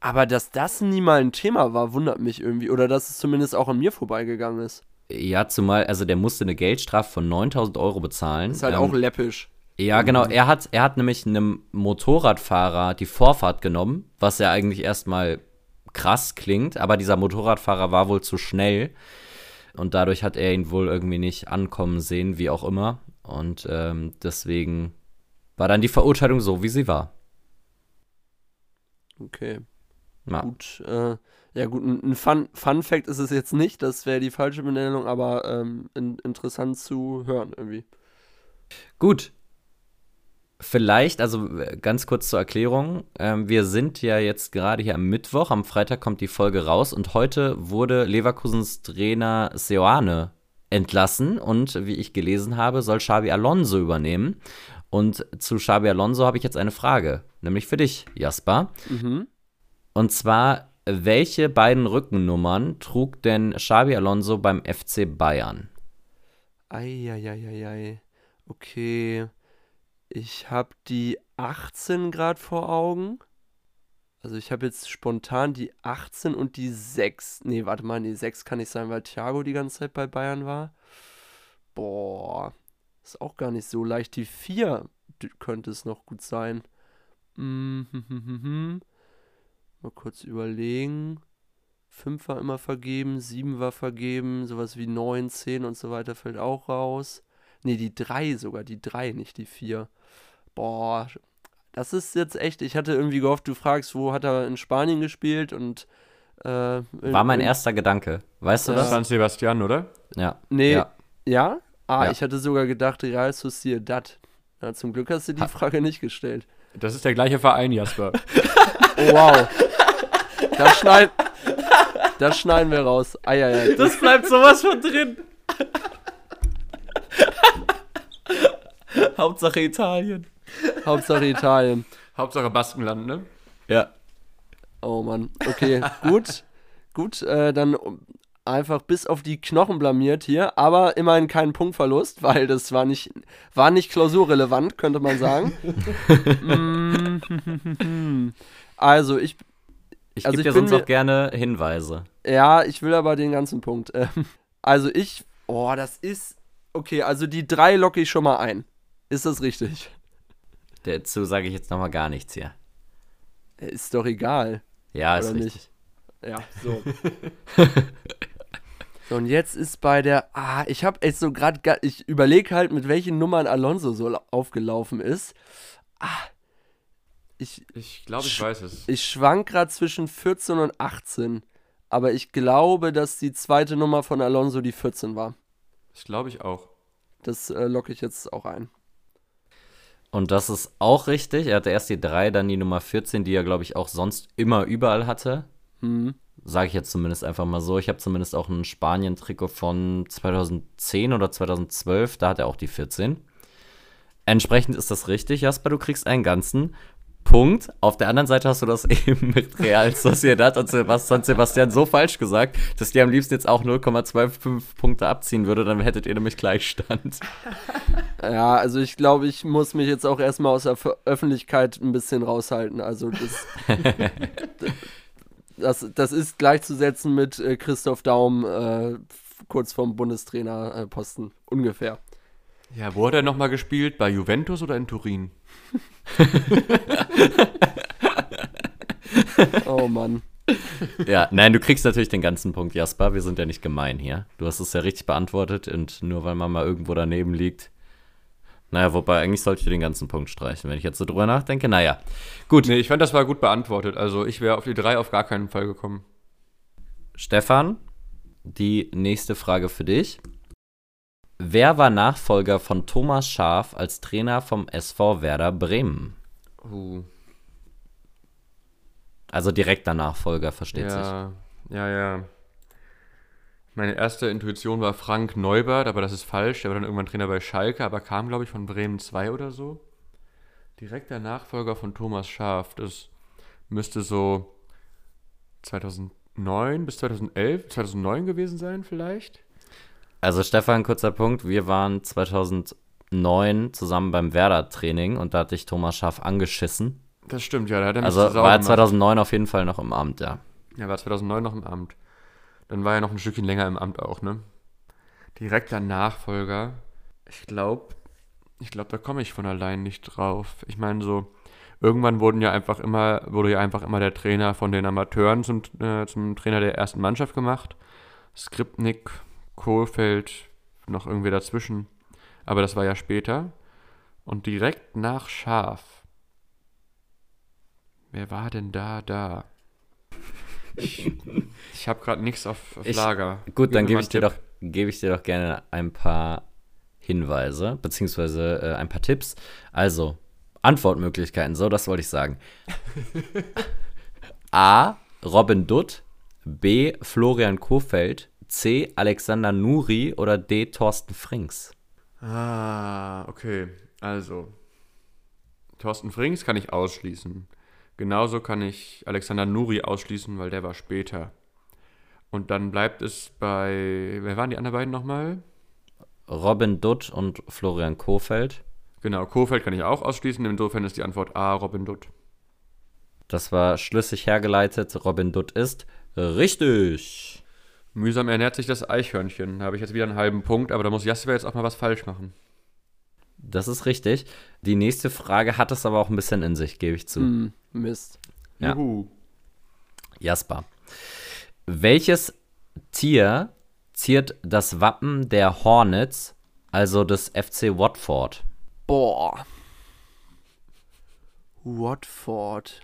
Aber dass das nie mal ein Thema war, wundert mich irgendwie. Oder dass es zumindest auch an mir vorbeigegangen ist. Ja, zumal, also der musste eine Geldstrafe von 9000 Euro bezahlen. Ist halt Ähm, auch läppisch. Ja, genau. Er hat, er hat nämlich einem Motorradfahrer die Vorfahrt genommen, was ja eigentlich erstmal krass klingt, aber dieser Motorradfahrer war wohl zu schnell und dadurch hat er ihn wohl irgendwie nicht ankommen sehen, wie auch immer. Und ähm, deswegen war dann die Verurteilung so, wie sie war. Okay. Ja. Gut, äh, ja gut, ein ein Fun, Fun Fact ist es jetzt nicht, das wäre die falsche Benennung, aber ähm, in, interessant zu hören irgendwie. Gut. Vielleicht, also äh, ganz kurz zur Erklärung. Ähm, wir sind ja jetzt gerade hier am Mittwoch. Am Freitag kommt die Folge raus und heute wurde Leverkusens Trainer Seoane entlassen und wie ich gelesen habe, soll Xabi Alonso übernehmen. Und zu Xabi Alonso habe ich jetzt eine Frage, nämlich für dich, Jasper. Mhm. Und zwar, welche beiden Rückennummern trug denn Xabi Alonso beim FC Bayern? Eieieiei. Okay. Ich habe die 18 Grad vor Augen. Also ich habe jetzt spontan die 18 und die 6. Nee, warte mal, die 6 kann nicht sein, weil Thiago die ganze Zeit bei Bayern war. Boah. Ist auch gar nicht so leicht. Die 4 d- könnte es noch gut sein. Mm, hm, hm, hm. Mal kurz überlegen. 5 war immer vergeben, 7 war vergeben, sowas wie 9, 10 und so weiter fällt auch raus. Nee, die 3 sogar, die 3, nicht die 4. Boah, das ist jetzt echt, ich hatte irgendwie gehofft, du fragst, wo hat er in Spanien gespielt und äh, War mein in- erster Gedanke. Weißt du Ja. das? San Sebastian, oder? Ja. Nee, Ja. ja? Ah, Ja. ich hatte sogar gedacht, Real Sociedad. Na, zum Glück hast du die Ha- Frage nicht gestellt. Das ist der gleiche Verein, Jasper. Oh, wow. das, schneid, das schneiden wir raus. Eieiei. Das bleibt sowas von drin. Hauptsache Italien. Hauptsache Italien. Hauptsache Baskenland, ne? Ja. Oh Mann. Okay, gut. Gut, äh, dann einfach bis auf die Knochen blamiert hier, aber immerhin kein Punktverlust, weil das war nicht, war nicht klausurrelevant, könnte man sagen. Mm, also ich, Ich Also gebe ich dir sonst mir- auch gerne Hinweise. ja, ich will aber den ganzen Punkt. Ähm, Also ich, oh, das ist, okay, also die drei locke ich schon mal ein. Ist das richtig? Dazu sage ich jetzt nochmal gar nichts hier. Äh, Ist doch egal. Ja, ist richtig. Ja, so. so, und jetzt ist bei der. Ah, ich habe echt so gerade. Ich überlege halt, mit welchen Nummern Alonso so la- aufgelaufen ist. Ah. Ich, Ich glaube, ich weiß es. ich schwank gerade zwischen 14 und 18. Aber ich glaube, dass die zweite Nummer von Alonso die 14 war. Das glaube ich auch. Das äh, locke ich jetzt auch ein. Und das ist auch richtig. Er hatte erst die 3, dann die Nummer 14, die er, glaube ich, auch sonst immer überall hatte. Hm. Sage ich jetzt zumindest einfach mal so. Ich habe zumindest auch ein Spanien-Trikot von 2010 oder 2012. Da hat er auch die 14. Entsprechend ist das richtig, Jasper. Du kriegst einen ganzen Punkt. Auf der anderen Seite hast du das eben mit Real Sociedad und Sebast- San Sebastian so falsch gesagt, dass die am liebsten jetzt auch 0,25 Punkte abziehen würde. Dann hättet ihr nämlich Gleichstand. Ja, also ich glaube, ich muss mich jetzt auch erstmal aus der Öffentlichkeit ein bisschen raushalten. Also das, das, das ist gleichzusetzen mit äh, Christoph Daum äh, kurz vorm Bundestrainerposten. Ungefähr. Ja, wo hat er nochmal gespielt? Bei Juventus oder in Turin? Oh Mann. Ja, nein, du kriegst natürlich den ganzen Punkt, Jasper. Wir sind ja nicht gemein hier. Du hast es ja richtig beantwortet und nur weil man mal irgendwo daneben liegt. Naja, wobei eigentlich sollte ich den ganzen Punkt streichen, wenn ich jetzt so drüber nachdenke. Naja, gut. Nee, ich fand, das war gut beantwortet. Also ich wäre auf die drei auf gar keinen Fall gekommen. Stefan, die nächste Frage für dich. Wer war Nachfolger von Thomas Schaaf als Trainer vom SV Werder Bremen? Uh, Also direkter Nachfolger, versteht sich. ja, ja, ja. Meine erste Intuition war Frank Neubert, aber das ist falsch. Der war dann irgendwann Trainer bei Schalke, aber kam, glaube ich, von Bremen 2 oder so. Direkter Nachfolger von Thomas Schaaf. Das müsste so 2009 bis 2011, 2009 gewesen sein vielleicht. Also Stefan, kurzer Punkt. Wir waren 2009 zusammen beim Werder-Training und da hatte ich Thomas Schaaf angeschissen. Das stimmt, ja. Da hat er mich Also war er gemacht. 2009 auf jeden Fall noch im Amt, ja. Er war 2009 noch im Amt. Dann war er noch ein Stückchen länger im Amt auch, ne? Direkter Nachfolger. Ich glaube, ich glaube, da komme ich von allein nicht drauf. Ich meine so, irgendwann wurden ja einfach immer, wurde ja einfach immer der Trainer von den Amateuren zum, äh, zum Trainer der ersten Mannschaft gemacht. Skripnik, Kohlfeld, noch irgendwie dazwischen. Aber das war ja später. Und direkt nach Schaf. Wer war denn da da? Ich, ich habe gerade nichts auf, auf Ich- Lager. Gut, dann gebe ich, dir doch- gebe ich dir doch gerne ein paar Hinweise, beziehungsweise äh, ein paar Tipps. Also, Antwortmöglichkeiten, so, das wollte ich sagen. A. Robin Dutt, B. Florian Kofeld, C. Alexander Nuri oder D. Thorsten Frings. Ah, okay. Also, Thorsten Frings kann ich ausschließen. Genauso kann ich Alexander Nuri ausschließen, weil der war später. Und dann bleibt es bei. Wer waren die anderen beiden nochmal? Robin Dutt und Florian Kofeld. Genau, Kofeld kann ich auch ausschließen. Insofern ist die Antwort A, Robin Dutt. Das war schlüssig hergeleitet. Robin Dutt ist richtig. Mühsam ernährt sich das Eichhörnchen. Da habe ich jetzt wieder einen halben Punkt, aber da muss Jasper jetzt auch mal was falsch machen. Das ist richtig. Die nächste Frage hat es aber auch ein bisschen in sich, gebe ich zu. Hm, Mist. Ja. Juhu. Jasper. Welches Tier ziert das Wappen der Hornets, also des FC Watford? Boah. Watford.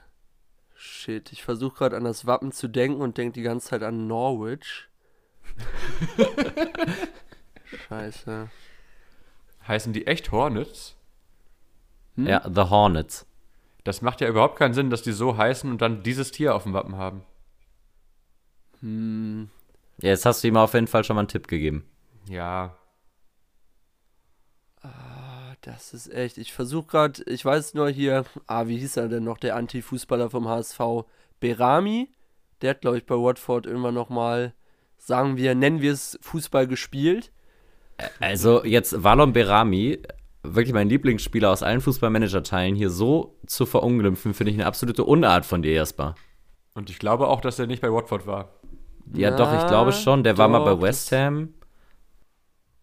Shit, ich versuche gerade an das Wappen zu denken und denke die ganze Zeit an Norwich. Scheiße. Heißen die echt Hornets? Hm? Ja, The Hornets. Das macht ja überhaupt keinen Sinn, dass die so heißen und dann dieses Tier auf dem Wappen haben. Hm, Ja, jetzt hast du ihm auf jeden Fall schon mal einen Tipp gegeben. Ja. das ist echt. Ich versuche gerade, ich weiß nur hier, ah, wie hieß er denn noch, der Anti-Fußballer vom HSV? Berami. Der hat, glaube ich, bei Watford irgendwann nochmal, sagen wir, nennen wir es Fußball gespielt. Also jetzt Valon Berami, wirklich mein Lieblingsspieler aus allen Fußballmanager-Teilen, hier so zu verunglimpfen, finde ich eine absolute Unart von dir, Jasper. Und ich glaube auch, dass er nicht bei Watford war. Ja, Na, doch, ich glaube schon. Der war mal doch, bei West Ham.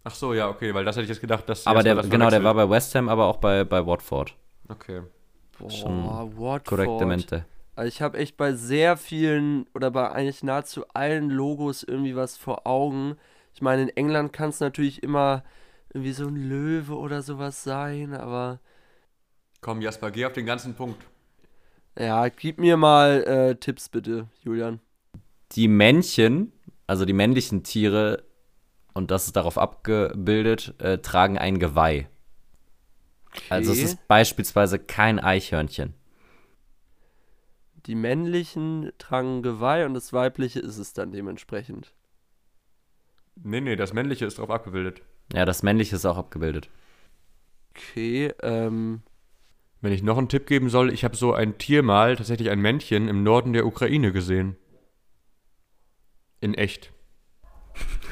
Ach so, ja, okay, weil das hätte ich jetzt gedacht, dass Aber der, das genau, der war bei West Ham, aber auch bei, bei Watford. Okay. Boah, Schon Watford. Korrektemente. Also ich habe echt bei sehr vielen oder bei eigentlich nahezu allen Logos irgendwie was vor Augen. Ich meine, in England kann es natürlich immer irgendwie so ein Löwe oder sowas sein, aber Komm, Jasper, geh auf den ganzen Punkt. ja, gib mir mal äh, Tipps bitte, Julian. Die Männchen, also die männlichen Tiere, und das ist darauf abgebildet, äh, tragen ein Geweih. Also es Okay. ist beispielsweise kein Eichhörnchen. Die männlichen tragen Geweih und das weibliche ist es dann dementsprechend. Nee, nee, das männliche ist drauf abgebildet. Ja, das männliche ist auch abgebildet. Okay, ähm, Wenn ich noch einen Tipp geben soll, ich habe so ein Tier mal, tatsächlich ein Männchen, im Norden der Ukraine gesehen. In echt.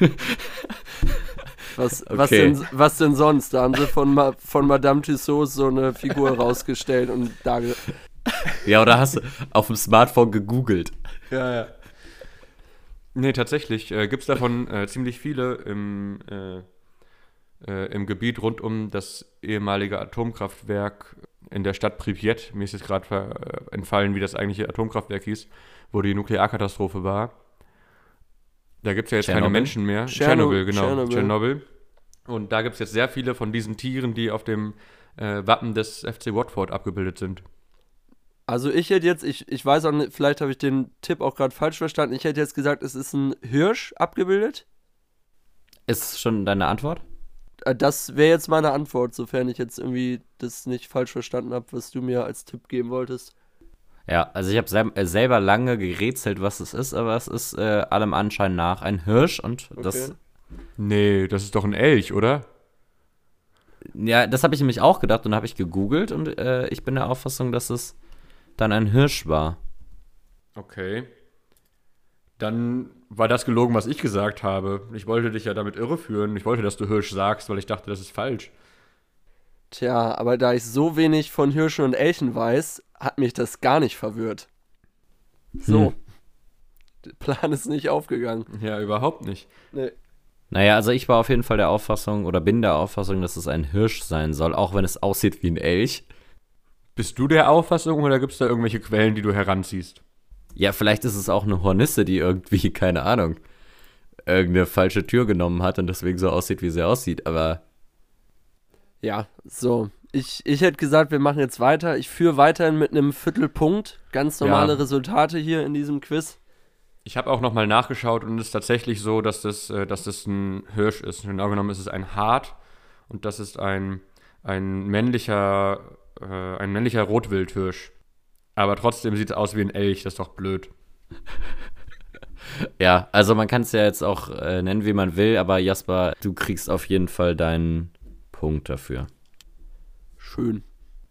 was, was, Okay. denn, was denn sonst? Da haben sie von, Ma von Madame Tussauds so eine Figur rausgestellt und da Ja, oder hast du auf dem Smartphone gegoogelt? Ja, ja. Nee, tatsächlich äh, gibt es davon äh, ziemlich viele im, äh, äh, im Gebiet rund um das ehemalige Atomkraftwerk in der Stadt Pripyat. Mir ist jetzt gerade äh, entfallen, wie das eigentliche Atomkraftwerk hieß, wo die Nuklearkatastrophe war. Da gibt es ja jetzt keine Tschernobyl? Menschen mehr. Tscherno- Tschernobyl, genau. Tschernobyl. Tschernobyl. Und da gibt es jetzt sehr viele von diesen Tieren, die auf dem äh, Wappen des FC Watford abgebildet sind. Also ich hätte jetzt, ich, ich weiß auch nicht, vielleicht habe ich den Tipp auch gerade falsch verstanden. Ich hätte jetzt gesagt, es ist ein Hirsch abgebildet. Ist schon deine Antwort? äh, das wäre jetzt meine Antwort, sofern ich jetzt irgendwie das nicht falsch verstanden habe, was du mir als Tipp geben wolltest. Ja, also ich habe sel äh, selber lange gerätselt, was es ist, aber es ist äh, allem Anschein nach ein Hirsch und das. Nee, das ist doch ein Elch, oder? Ja, das habe ich nämlich auch gedacht und habe ich gegoogelt und äh, ich bin der Auffassung, dass es dann ein Hirsch war. Okay. Dann war das gelogen, was ich gesagt habe. Ich wollte dich ja damit irreführen. Ich wollte, dass du Hirsch sagst, weil ich dachte, das ist falsch. Tja, aber da ich so wenig von Hirschen und Elchen weiß, hat mich das gar nicht verwirrt. So. Hm. Der Plan ist nicht aufgegangen. Ja, überhaupt nicht. Nee. Naja, also ich war auf jeden Fall der Auffassung oder bin der Auffassung, dass es ein Hirsch sein soll, auch wenn es aussieht wie ein Elch. Bist du der Auffassung oder gibt es da irgendwelche Quellen, die du heranziehst? Ja, vielleicht ist es auch eine Hornisse, die irgendwie, keine Ahnung, irgendeine falsche Tür genommen hat und deswegen so aussieht, wie sie aussieht, aber. Ja, so. Ich, ich hätte gesagt, wir machen jetzt weiter. Ich führe weiterhin mit einem Viertelpunkt. Ganz normale Ja. Resultate hier in diesem Quiz. Ich habe auch nochmal nachgeschaut und es ist tatsächlich so, dass das, äh, dass das ein Hirsch ist. Genau genommen ist es ein Hart und das ist ein, ein männlicher, äh, ein männlicher Rotwildhirsch. Aber trotzdem sieht es aus wie ein Elch, das ist doch blöd. Ja, also man kann es ja jetzt auch äh, nennen, wie man will, aber Jasper, du kriegst auf jeden Fall deinen Punkt dafür. Schön.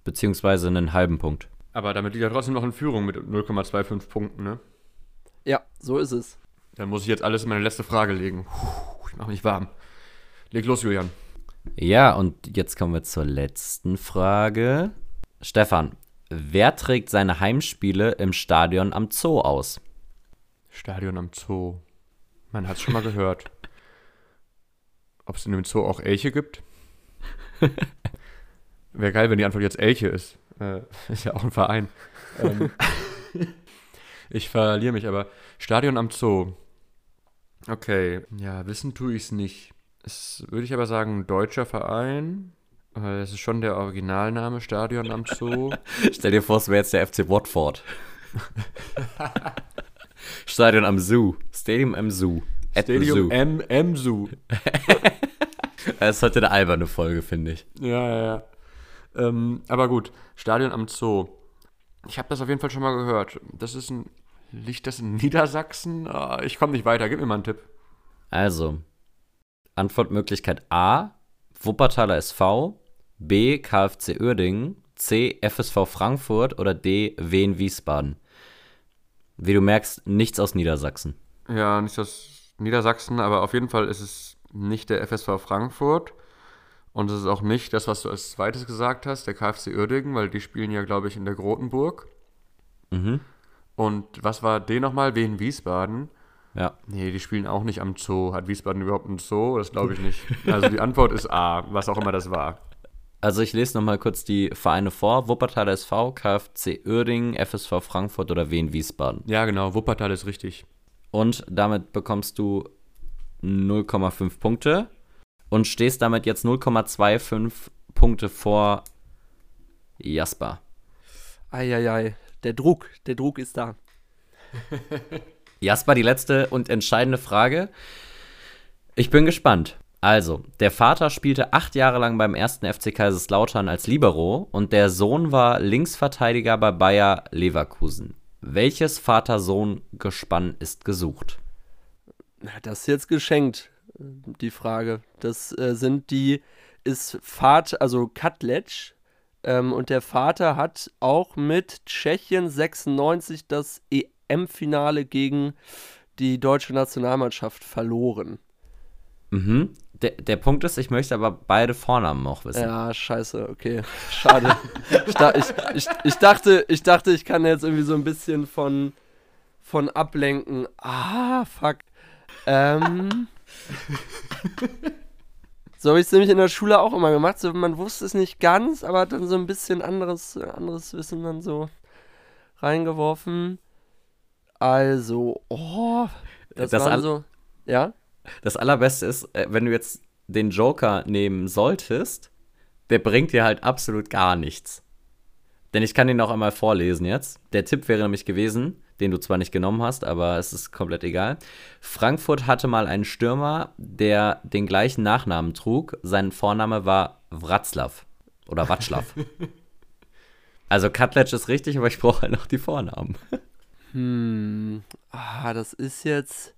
Beziehungsweise einen halben Punkt. Aber damit liegt er trotzdem noch in Führung mit 0,25 Punkten, ne? Ja, so ist es. Dann muss ich jetzt alles in meine letzte Frage legen. Puh, ich mache mich warm. Leg los, Julian. Ja, und jetzt kommen wir zur letzten Frage. Stefan, wer trägt seine Heimspiele im Stadion am Zoo aus? Stadion am Zoo. Man hat es schon mal gehört. Ob es in dem Zoo auch Elche gibt? Wäre geil, wenn die Antwort jetzt Elche ist. Äh, ist ja auch ein Verein. Ähm, ich verliere mich aber. Stadion am Zoo. Okay, ja, wissen tue ich es nicht. Es würde ich aber sagen, ein deutscher Verein. Es ist schon der Originalname Stadion am Zoo. Stell dir vor, es wäre jetzt der FC Watford. Stadion am Zoo. Stadium am Zoo. At Stadium. M M Zoo. Das ist heute eine alberne Folge, finde ich. Ja, ja, ja. Ähm, aber gut, Stadion am Zoo. Ich habe das auf jeden Fall schon mal gehört. Das ist ein. Liegt das in Niedersachsen? Ah, ich komme nicht weiter. Gib mir mal einen Tipp. Also, Antwortmöglichkeit A, Wuppertaler SV, B, KfC Uerdingen, C, FSV Frankfurt oder D, Wien Wiesbaden. Wie du merkst, nichts aus Niedersachsen. Ja, nicht aus Niedersachsen, aber auf jeden Fall ist es nicht der FSV Frankfurt. Und es ist auch nicht das, was du als zweites gesagt hast, der KfC Uerdingen, weil die spielen ja, glaube ich, in der Grotenburg. Mhm. Und was war D nochmal? Wien Wiesbaden. Ja. Nee, die spielen auch nicht am Zoo. Hat Wiesbaden überhaupt einen Zoo? Das glaube ich nicht. Also die Antwort ist A, was auch immer das war. Also ich lese nochmal kurz die Vereine vor. Wuppertaler SV, KfC Uerdingen, FSV Frankfurt oder Wien Wiesbaden. Ja, genau, Wuppertal ist richtig. Und damit bekommst du 0,5 Punkte und stehst damit jetzt 0,25 Punkte vor Jasper. Eieiei. Der Druck, der Druck ist da. Jasper, die letzte und entscheidende Frage. Ich bin gespannt. Also, der Vater spielte acht Jahre lang beim ersten FC Kaiserslautern als Libero und der Sohn war Linksverteidiger bei Bayer Leverkusen. Welches Vater-Sohn-Gespann ist gesucht? Das ist jetzt geschenkt, die Frage. Das äh, sind die, ist Vater, also Katlec. Ähm, und der Vater hat auch mit Tschechien 96 das EM-Finale gegen die deutsche Nationalmannschaft verloren. Mhm. Der, der Punkt ist, ich möchte aber beide Vornamen auch wissen. Ja, scheiße, okay. Schade. ich, ich, ich, dachte, ich dachte, ich kann jetzt irgendwie so ein bisschen von, von ablenken. Ah, fuck. Ähm. so habe ich es nämlich in der Schule auch immer gemacht. So, man wusste es nicht ganz, aber hat dann so ein bisschen anderes, anderes Wissen dann so reingeworfen. Also, oh. Das, Das all- so. Ja? Das allerbeste ist, äh, wenn du jetzt den Joker nehmen solltest, der bringt dir halt absolut gar nichts. Denn ich kann ihn auch einmal vorlesen jetzt. Der Tipp wäre nämlich gewesen, den du zwar nicht genommen hast, aber es ist komplett egal. Frankfurt hatte mal einen Stürmer, der den gleichen Nachnamen trug. Sein Vorname war Wratzlaw oder Watschlaw. also Katletsch ist richtig, aber ich brauche halt noch die Vornamen. Hm, ah, das ist jetzt.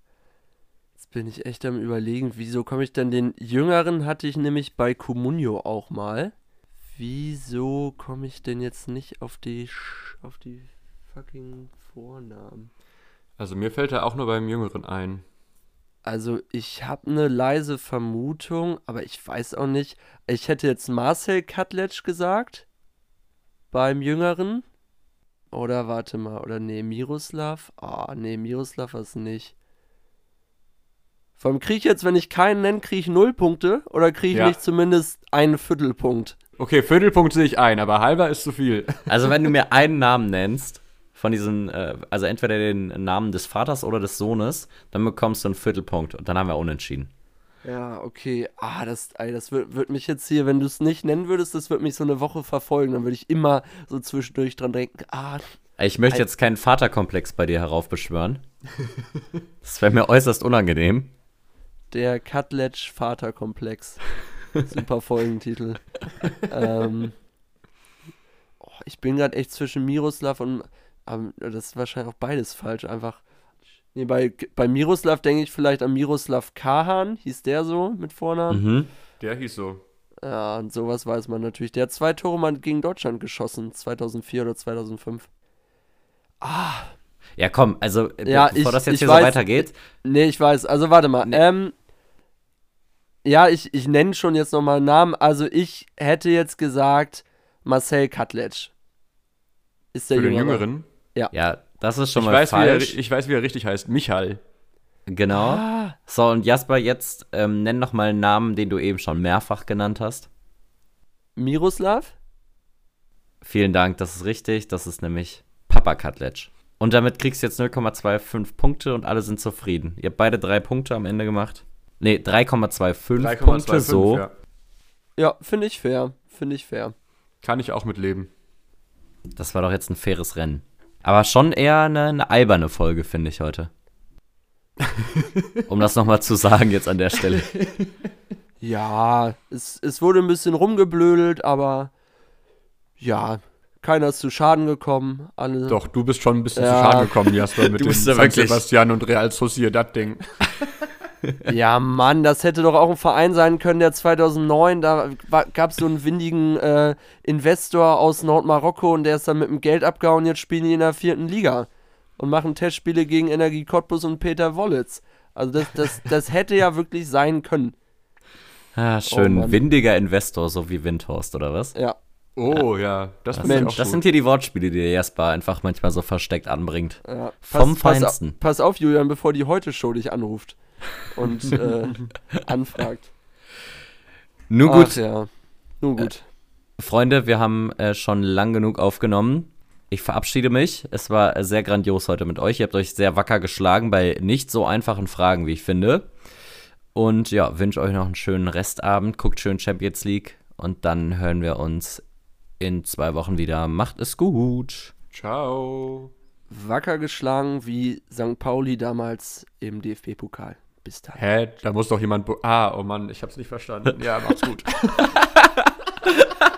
Jetzt bin ich echt am Überlegen, wieso komme ich denn den Jüngeren hatte ich nämlich bei Comunio auch mal. Wieso komme ich denn jetzt nicht auf die Sch auf die fucking Vornamen? Also mir fällt er auch nur beim Jüngeren ein. Also ich habe eine leise Vermutung, aber ich weiß auch nicht. Ich hätte jetzt Marcel Katletsch gesagt. Beim Jüngeren. Oder warte mal, oder nee, Miroslav? Ah, nee, Miroslav ist nicht. Vor allem kriege ich jetzt, wenn ich keinen nenne, kriege ich null Punkte oder kriege ich Ja. nicht zumindest einen Viertelpunkt? Okay, Viertelpunkt sehe ich ein, aber halber ist zu viel. Also wenn du mir einen Namen nennst, von diesen, äh, also entweder den Namen des Vaters oder des Sohnes, dann bekommst du einen Viertelpunkt und dann haben wir unentschieden. Ja, okay. Ah, das, ey, das wird, wird mich jetzt hier, wenn du es nicht nennen würdest, das wird mich so eine Woche verfolgen. Dann würde ich immer so zwischendurch dran denken, ah, Ich möchte jetzt keinen Vaterkomplex bei dir heraufbeschwören. Das wäre mir äußerst unangenehm. Der Cutledge Vaterkomplex. Super Folgentitel. ähm, oh, ich bin gerade echt zwischen Miroslav und. ähm, das ist wahrscheinlich auch beides falsch. Einfach. Nee, bei, bei Miroslav denke ich vielleicht an Miroslav Kahan. Hieß der so mit Vornamen? Mhm. Der hieß so. Ja, und sowas weiß man natürlich. Der hat zwei Tore mal gegen Deutschland geschossen. 2004 oder 2005. Ja, komm, also äh, Ja, bevor ich- das jetzt hier weiß- so weitergeht, Nee, ich weiß. Also warte mal. Ähm, ja, ich, ich nenne schon jetzt nochmal einen Namen. Also ich hätte jetzt gesagt Marcel Katletsch. Ist der Für den Jüngere. Jüngeren. ja, das ist schon Ich mal weiß, wie er, falsch. ich weiß, wie er richtig heißt. Michal. genau. Ah, So, und Jasper, jetzt ähm, nenn noch mal einen Namen, den du eben schon mehrfach genannt hast. Miroslav? Vielen Dank, das ist richtig. Das ist nämlich Papa Katletsch. Und damit kriegst du jetzt 0,25 Punkte und alle sind zufrieden. Ihr habt beide drei Punkte am Ende gemacht. Nee, 3,25 Punkte, so. ja. Ja, finde ich fair. Finde ich fair. Kann ich auch mitleben. Das war doch jetzt ein faires Rennen. Aber schon eher eine, eine alberne Folge, finde ich heute. um das nochmal zu sagen jetzt an der Stelle. Ja, es, es wurde ein bisschen rumgeblödelt, aber ja, keiner ist zu Schaden gekommen. Alle, Doch, du bist schon ein bisschen Ja. zu Schaden gekommen, Jasper, mit dem San Sebastian und Real Sociedad-Ding. Ja, Mann, das hätte doch auch ein Verein sein können, der 2009, da gab es so einen windigen äh, Investor aus Nordmarokko und der ist dann mit dem Geld abgehauen. Jetzt spielen die in der vierten Liga und machen Testspiele gegen Energie Cottbus und Peter Wollitz. Also das, das, das hätte ja wirklich sein können. Ah, schön. Oh. Windiger Investor, so wie Windhorst, oder was? Ja, Oh, ja. Das, Das, Mensch, das sind hier die Wortspiele, die der Jasper einfach manchmal so versteckt anbringt. ja. Vom pass, Feinsten. Pass, pass auf, Julian, bevor die Heute-Show dich anruft und äh, anfragt. Nun Ach gut, ja, nun gut. Freunde, wir haben äh, schon lang genug aufgenommen. Ich verabschiede mich. Es war äh, sehr grandios heute mit euch. Ihr habt euch sehr wacker geschlagen bei nicht so einfachen Fragen, wie ich finde. Und ja, wünsche euch noch einen schönen Restabend. Guckt schön Champions League. Und dann hören wir uns in zwei Wochen wieder. Macht es gut. Ciao. Wacker geschlagen wie St. Pauli damals im DFB-Pokal. Bis dann. Hä? Da muss doch jemand. Ah, oh Mann, ich hab's nicht verstanden. Ja, macht's gut.